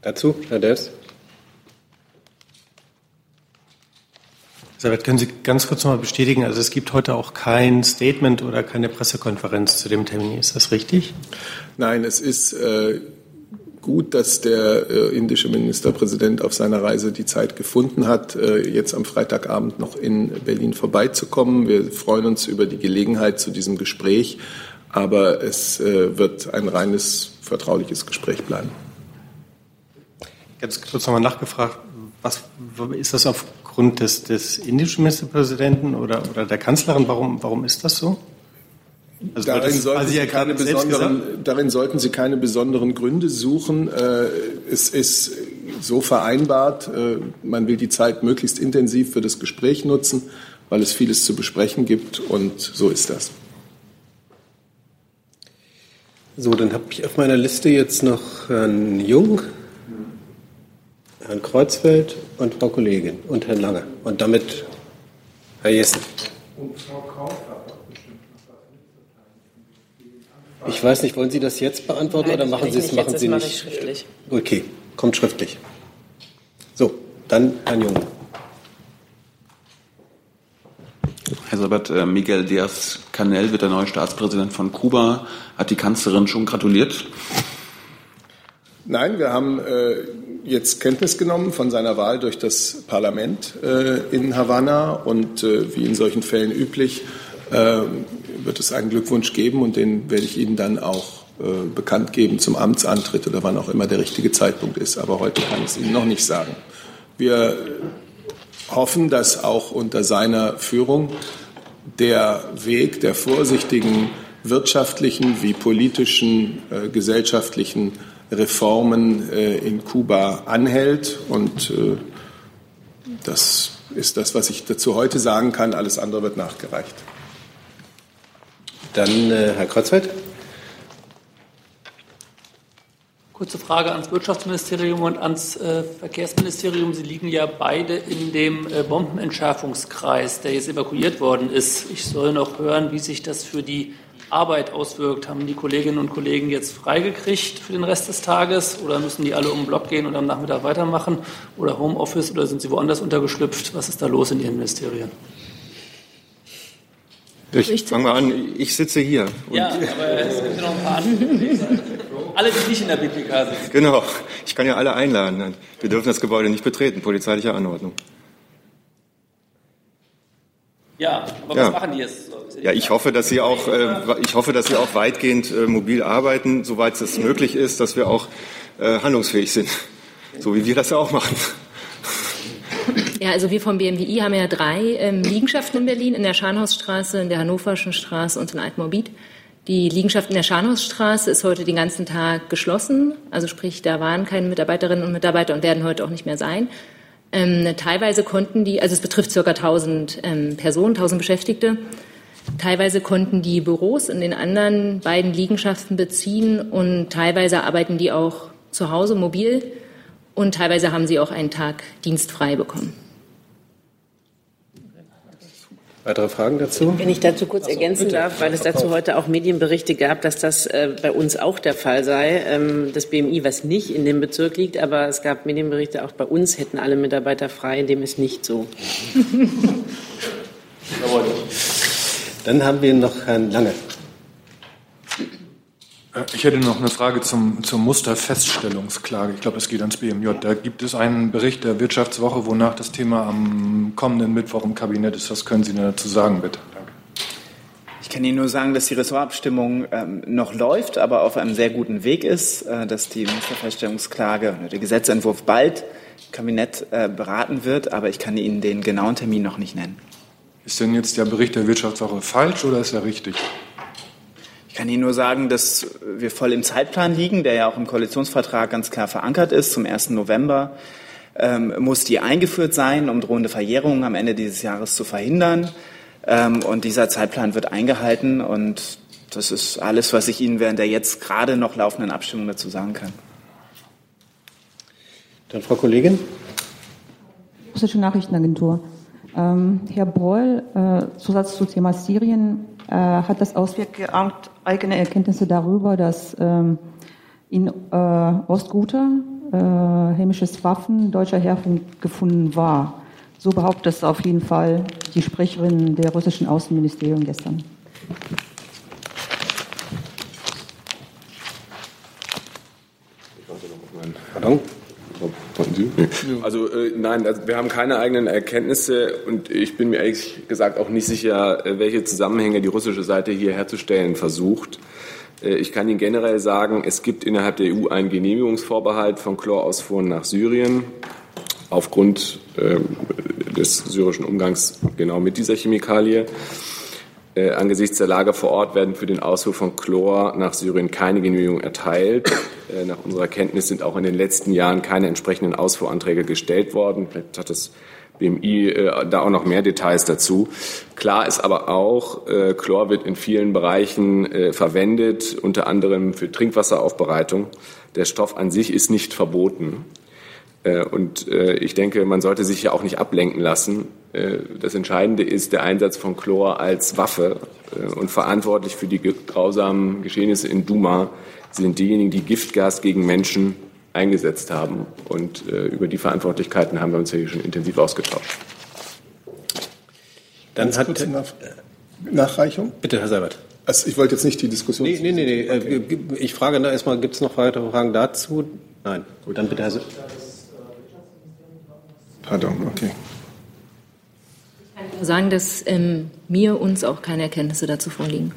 Dazu, Herr Ders. Elisabeth, können Sie ganz kurz noch mal bestätigen, also es gibt heute auch kein Statement oder keine Pressekonferenz zu dem Termin, ist das richtig? Nein, es ist äh, gut, dass der äh, indische Ministerpräsident auf seiner Reise die Zeit gefunden hat, äh, jetzt am Freitagabend noch in Berlin vorbeizukommen. Wir freuen uns über die Gelegenheit zu diesem Gespräch, aber es äh, wird ein reines vertrauliches Gespräch bleiben. Ganz kurz nochmal nachgefragt, was, ist das aufgrund des, des indischen Ministerpräsidenten oder, oder der Kanzlerin? Warum, warum ist das so? Also darin, das, sollten ja keine besonderen, darin sollten Sie keine besonderen Gründe suchen. Äh, es ist so vereinbart, äh, man will die Zeit möglichst intensiv für das Gespräch nutzen, weil es vieles zu besprechen gibt und so ist das. So, dann habe ich auf meiner Liste jetzt noch Herrn Jung, Herrn Kreuzfeld und Frau Kollegin und Herrn Lange. Und damit Herr Jessen. Und Frau Kaufer. Ich weiß nicht, wollen Sie das jetzt beantworten Nein, oder machen Sie es machen Sie nicht? schriftlich. Okay, kommt schriftlich. So, dann Herrn Jung. Herr Sabat, äh, Miguel Díaz-Canel wird der neue Staatspräsident von Kuba. Hat die Kanzlerin schon gratuliert? Nein, wir haben äh, jetzt Kenntnis genommen von seiner Wahl durch das Parlament äh, in Havanna und äh, wie in solchen Fällen üblich äh, wird es einen Glückwunsch geben und den werde ich Ihnen dann auch äh, bekannt geben zum Amtsantritt oder wann auch immer der richtige Zeitpunkt ist. Aber heute kann ich es Ihnen noch nicht sagen. Wir hoffen, dass auch unter seiner Führung der Weg der vorsichtigen wirtschaftlichen wie politischen, äh, gesellschaftlichen Reformen äh, in Kuba anhält. Und äh, das ist das, was ich dazu heute sagen kann. Alles andere wird nachgereicht. Dann äh, Herr Kreuzfeld. Kurze Frage ans Wirtschaftsministerium und ans äh, Verkehrsministerium. Sie liegen ja beide in dem äh, Bombenentschärfungskreis, der jetzt evakuiert worden ist. Ich soll noch hören, wie sich das für die Arbeit auswirkt. Haben die Kolleginnen und Kollegen jetzt freigekriegt für den Rest des Tages oder müssen die alle um den Block gehen und am Nachmittag weitermachen oder Homeoffice oder sind sie woanders untergeschlüpft? Was ist da los in Ihren Ministerien? Ich fange mal an, ich sitze hier. ja, aber es gibt ja noch ein paar andere. alle, die nicht in der BPK sitzen. Genau, ich kann ja alle einladen. Wir dürfen das Gebäude nicht betreten, polizeiliche Anordnung. Ja, aber ja. was machen die jetzt? Ja, ich hoffe, dass Sie auch, äh, ich hoffe, dass Sie auch weitgehend äh, mobil arbeiten, soweit es möglich ist, dass wir auch äh, handlungsfähig sind, so wie wir das ja auch machen. Ja, also wir vom BMWI haben ja drei ähm, Liegenschaften in Berlin, in der Scharnhausstraße, in der Hannoverschen Straße und in Altmorbid. Die Liegenschaft in der Scharnhausstraße ist heute den ganzen Tag geschlossen. Also sprich, da waren keine Mitarbeiterinnen und Mitarbeiter und werden heute auch nicht mehr sein. Ähm, teilweise konnten die, also es betrifft circa 1000 ähm, Personen, 1000 Beschäftigte. Teilweise konnten die Büros in den anderen beiden Liegenschaften beziehen und teilweise arbeiten die auch zu Hause mobil und teilweise haben sie auch einen Tag dienstfrei bekommen. Weitere Fragen dazu? Wenn ich dazu kurz so, ergänzen bitte. darf, weil es dazu heute auch Medienberichte gab, dass das äh, bei uns auch der Fall sei. Ähm, das BMI, was nicht in dem Bezirk liegt, aber es gab Medienberichte, auch bei uns hätten alle Mitarbeiter frei, dem ist nicht so. [LAUGHS] Dann haben wir noch Herrn Lange. Äh, ich hätte noch eine Frage zum, zur Musterfeststellungsklage. Ich glaube, es geht ans BMJ. Da gibt es einen Bericht der Wirtschaftswoche, wonach das Thema am kommenden Mittwoch im Kabinett ist. Was können Sie dazu sagen, bitte? Danke. Ich kann Ihnen nur sagen, dass die Ressortabstimmung ähm, noch läuft, aber auf einem sehr guten Weg ist, äh, dass die Musterfeststellungsklage oder der Gesetzentwurf bald im Kabinett äh, beraten wird, aber ich kann Ihnen den genauen Termin noch nicht nennen. Ist denn jetzt der Bericht der Wirtschaftswoche falsch oder ist er richtig? Ich kann Ihnen nur sagen, dass wir voll im Zeitplan liegen, der ja auch im Koalitionsvertrag ganz klar verankert ist. Zum 1. November ähm, muss die eingeführt sein, um drohende Verjährungen am Ende dieses Jahres zu verhindern. Ähm, und dieser Zeitplan wird eingehalten. Und das ist alles, was ich Ihnen während der jetzt gerade noch laufenden Abstimmung dazu sagen kann. Dann Frau Kollegin. Russische Nachrichtenagentur. Ähm, Herr Breul, äh, Zusatz zu Thema Syrien. Äh, hat das Auswirkungen, eigene Erkenntnisse darüber, dass ähm, in äh, Ostguter äh, chemisches Waffen deutscher Herkunft gefunden war. So behauptet es auf jeden Fall die Sprecherin der russischen Außenministerium gestern. Pardon? Also äh, nein, also wir haben keine eigenen Erkenntnisse und ich bin mir ehrlich gesagt auch nicht sicher, äh, welche Zusammenhänge die russische Seite hier herzustellen versucht. Äh, ich kann Ihnen generell sagen, es gibt innerhalb der EU einen Genehmigungsvorbehalt von Chlorausfuhren nach Syrien. aufgrund ähm, des syrischen Umgangs genau mit dieser Chemikalie. Äh, angesichts der Lage vor Ort werden für den Ausfuhr von Chlor nach Syrien keine Genehmigung erteilt. Äh, nach unserer Kenntnis sind auch in den letzten Jahren keine entsprechenden Ausfuhranträge gestellt worden. Vielleicht hat das BMI äh, da auch noch mehr Details dazu. Klar ist aber auch, äh, Chlor wird in vielen Bereichen verwendet, unter anderem für Trinkwasseraufbereitung. Der Stoff an sich ist nicht verboten. Und ich denke, man sollte sich ja auch nicht ablenken lassen. Äh, das Entscheidende ist der Einsatz von Chlor als Waffe. Und verantwortlich für die grausamen Geschehnisse in Duma sind diejenigen, die Giftgas gegen Menschen eingesetzt haben. Und über die Verantwortlichkeiten haben wir uns ja hier schon intensiv ausgetauscht. Dann hat Nach Nachreichung. Bitte, Herr Seibert. Also ich wollte jetzt nicht die Diskussion. Nee, nee, nee. nee. Okay. Ich frage da erstmal, gibt es noch weitere Fragen dazu? Nein. Gut, dann bitte, Herr Seibert. Pardon, okay. Ich kann nur sagen, dass ähm, mir, uns auch keine Erkenntnisse dazu vorliegen.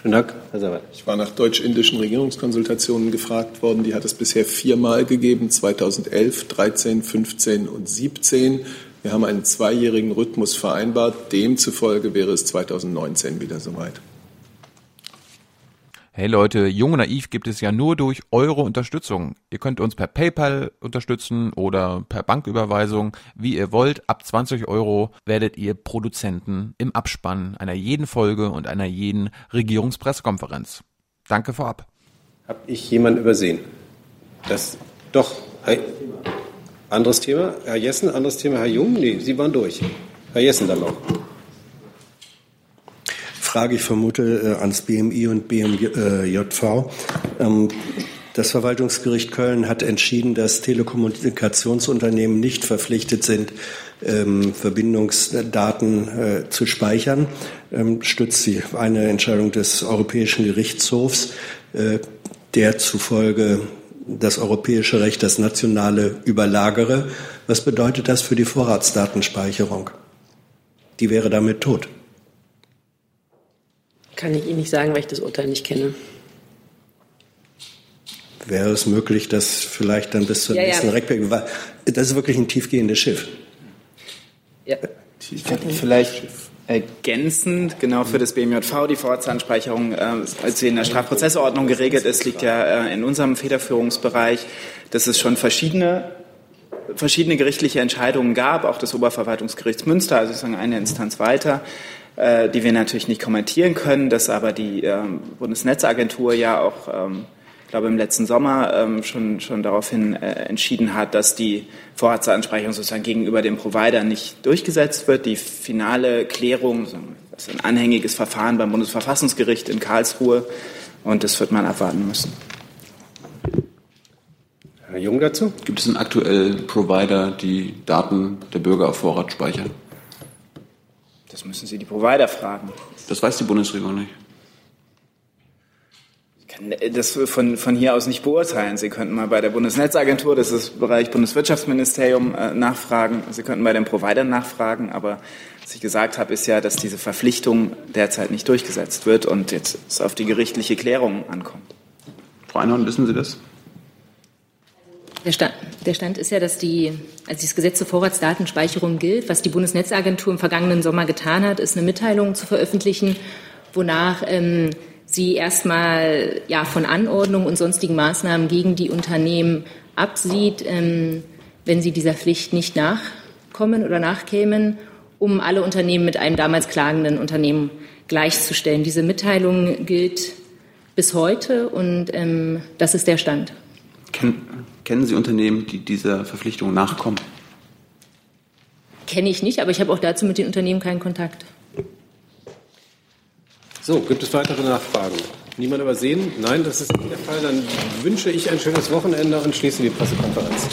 Schönen Dank, Herr Sabat. Ich war nach deutsch-indischen Regierungskonsultationen gefragt worden. Die hat es bisher viermal gegeben, 2011, 13, 15 und 17. Wir haben einen zweijährigen Rhythmus vereinbart. Demzufolge wäre es 2019 wieder soweit. Hey Leute, Jung und Naiv gibt es ja nur durch eure Unterstützung. Ihr könnt uns per PayPal unterstützen oder per Banküberweisung, wie ihr wollt. Ab 20 Euro werdet ihr Produzenten im Abspann einer jeden Folge und einer jeden Regierungspressekonferenz. Danke vorab. Hab ich jemanden übersehen? Das doch. Hey. Anderes Thema, Herr Jessen, anderes Thema, Herr Jung? Nee, Sie waren durch. Herr Jessen dann noch. Frage, ich vermute, äh, ans BMI und BMJV. Ähm, das Verwaltungsgericht Köln hat entschieden, dass Telekommunikationsunternehmen nicht verpflichtet sind, ähm, Verbindungsdaten äh, zu speichern. Ähm, stützt sie eine Entscheidung des Europäischen Gerichtshofs, äh, der zufolge das europäische Recht das nationale überlagere. Was bedeutet das für die Vorratsdatenspeicherung? Die wäre damit tot. Kann ich Ihnen nicht sagen, weil ich das Urteil nicht kenne. Wäre es möglich, dass vielleicht dann bis zur ja, nächsten ja. Reckbeck, das ist wirklich ein tiefgehendes Schiff. Ja. Vielleicht ergänzend, genau für das BMJV, die Vorratsdatenspeicherung, äh, als sie in der Strafprozessordnung geregelt ist, liegt ja äh, in unserem Federführungsbereich, dass es schon verschiedene verschiedene gerichtliche Entscheidungen gab, auch des Oberverwaltungsgerichts Münster, also sozusagen eine Instanz weiter, äh, die wir natürlich nicht kommentieren können, dass aber die ähm, Bundesnetzagentur ja auch, ähm, ich glaube im letzten Sommer ähm, schon, schon daraufhin äh, entschieden hat, dass die Vorratsansprechung sozusagen gegenüber dem Provider nicht durchgesetzt wird. Die finale Klärung, das ist ein anhängiges Verfahren beim Bundesverfassungsgericht in Karlsruhe und das wird man abwarten müssen. Herr Jung dazu? Gibt es denn aktuell Provider, die Daten der Bürger auf Vorrat speichern? Das müssen Sie die Provider fragen. Das weiß die Bundesregierung nicht. Ich kann das von, von hier aus nicht beurteilen. Sie könnten mal bei der Bundesnetzagentur, das ist Bereich Bundeswirtschaftsministerium, äh, nachfragen. Sie könnten bei den Providern nachfragen. Aber was ich gesagt habe, ist ja, dass diese Verpflichtung derzeit nicht durchgesetzt wird und jetzt es auf die gerichtliche Klärung ankommt. Frau Einhorn, wissen Sie das? Der Stand, der Stand, ist ja, dass die, als das Gesetz zur Vorratsdatenspeicherung gilt, was die Bundesnetzagentur im vergangenen Sommer getan hat, ist eine Mitteilung zu veröffentlichen, wonach ähm, sie erstmal ja, von Anordnungen und sonstigen Maßnahmen gegen die Unternehmen absieht, ähm, wenn sie dieser Pflicht nicht nachkommen oder nachkämen, um alle Unternehmen mit einem damals klagenden Unternehmen gleichzustellen. Diese Mitteilung gilt bis heute und ähm, das ist der Stand. Kennen, kennen Sie Unternehmen, die dieser Verpflichtung nachkommen? Kenne ich nicht, aber ich habe auch dazu mit den Unternehmen keinen Kontakt. So, gibt es weitere Nachfragen? Niemand übersehen? Nein, das ist nicht der Fall. Dann wünsche ich ein schönes Wochenende und schließe die Pressekonferenz.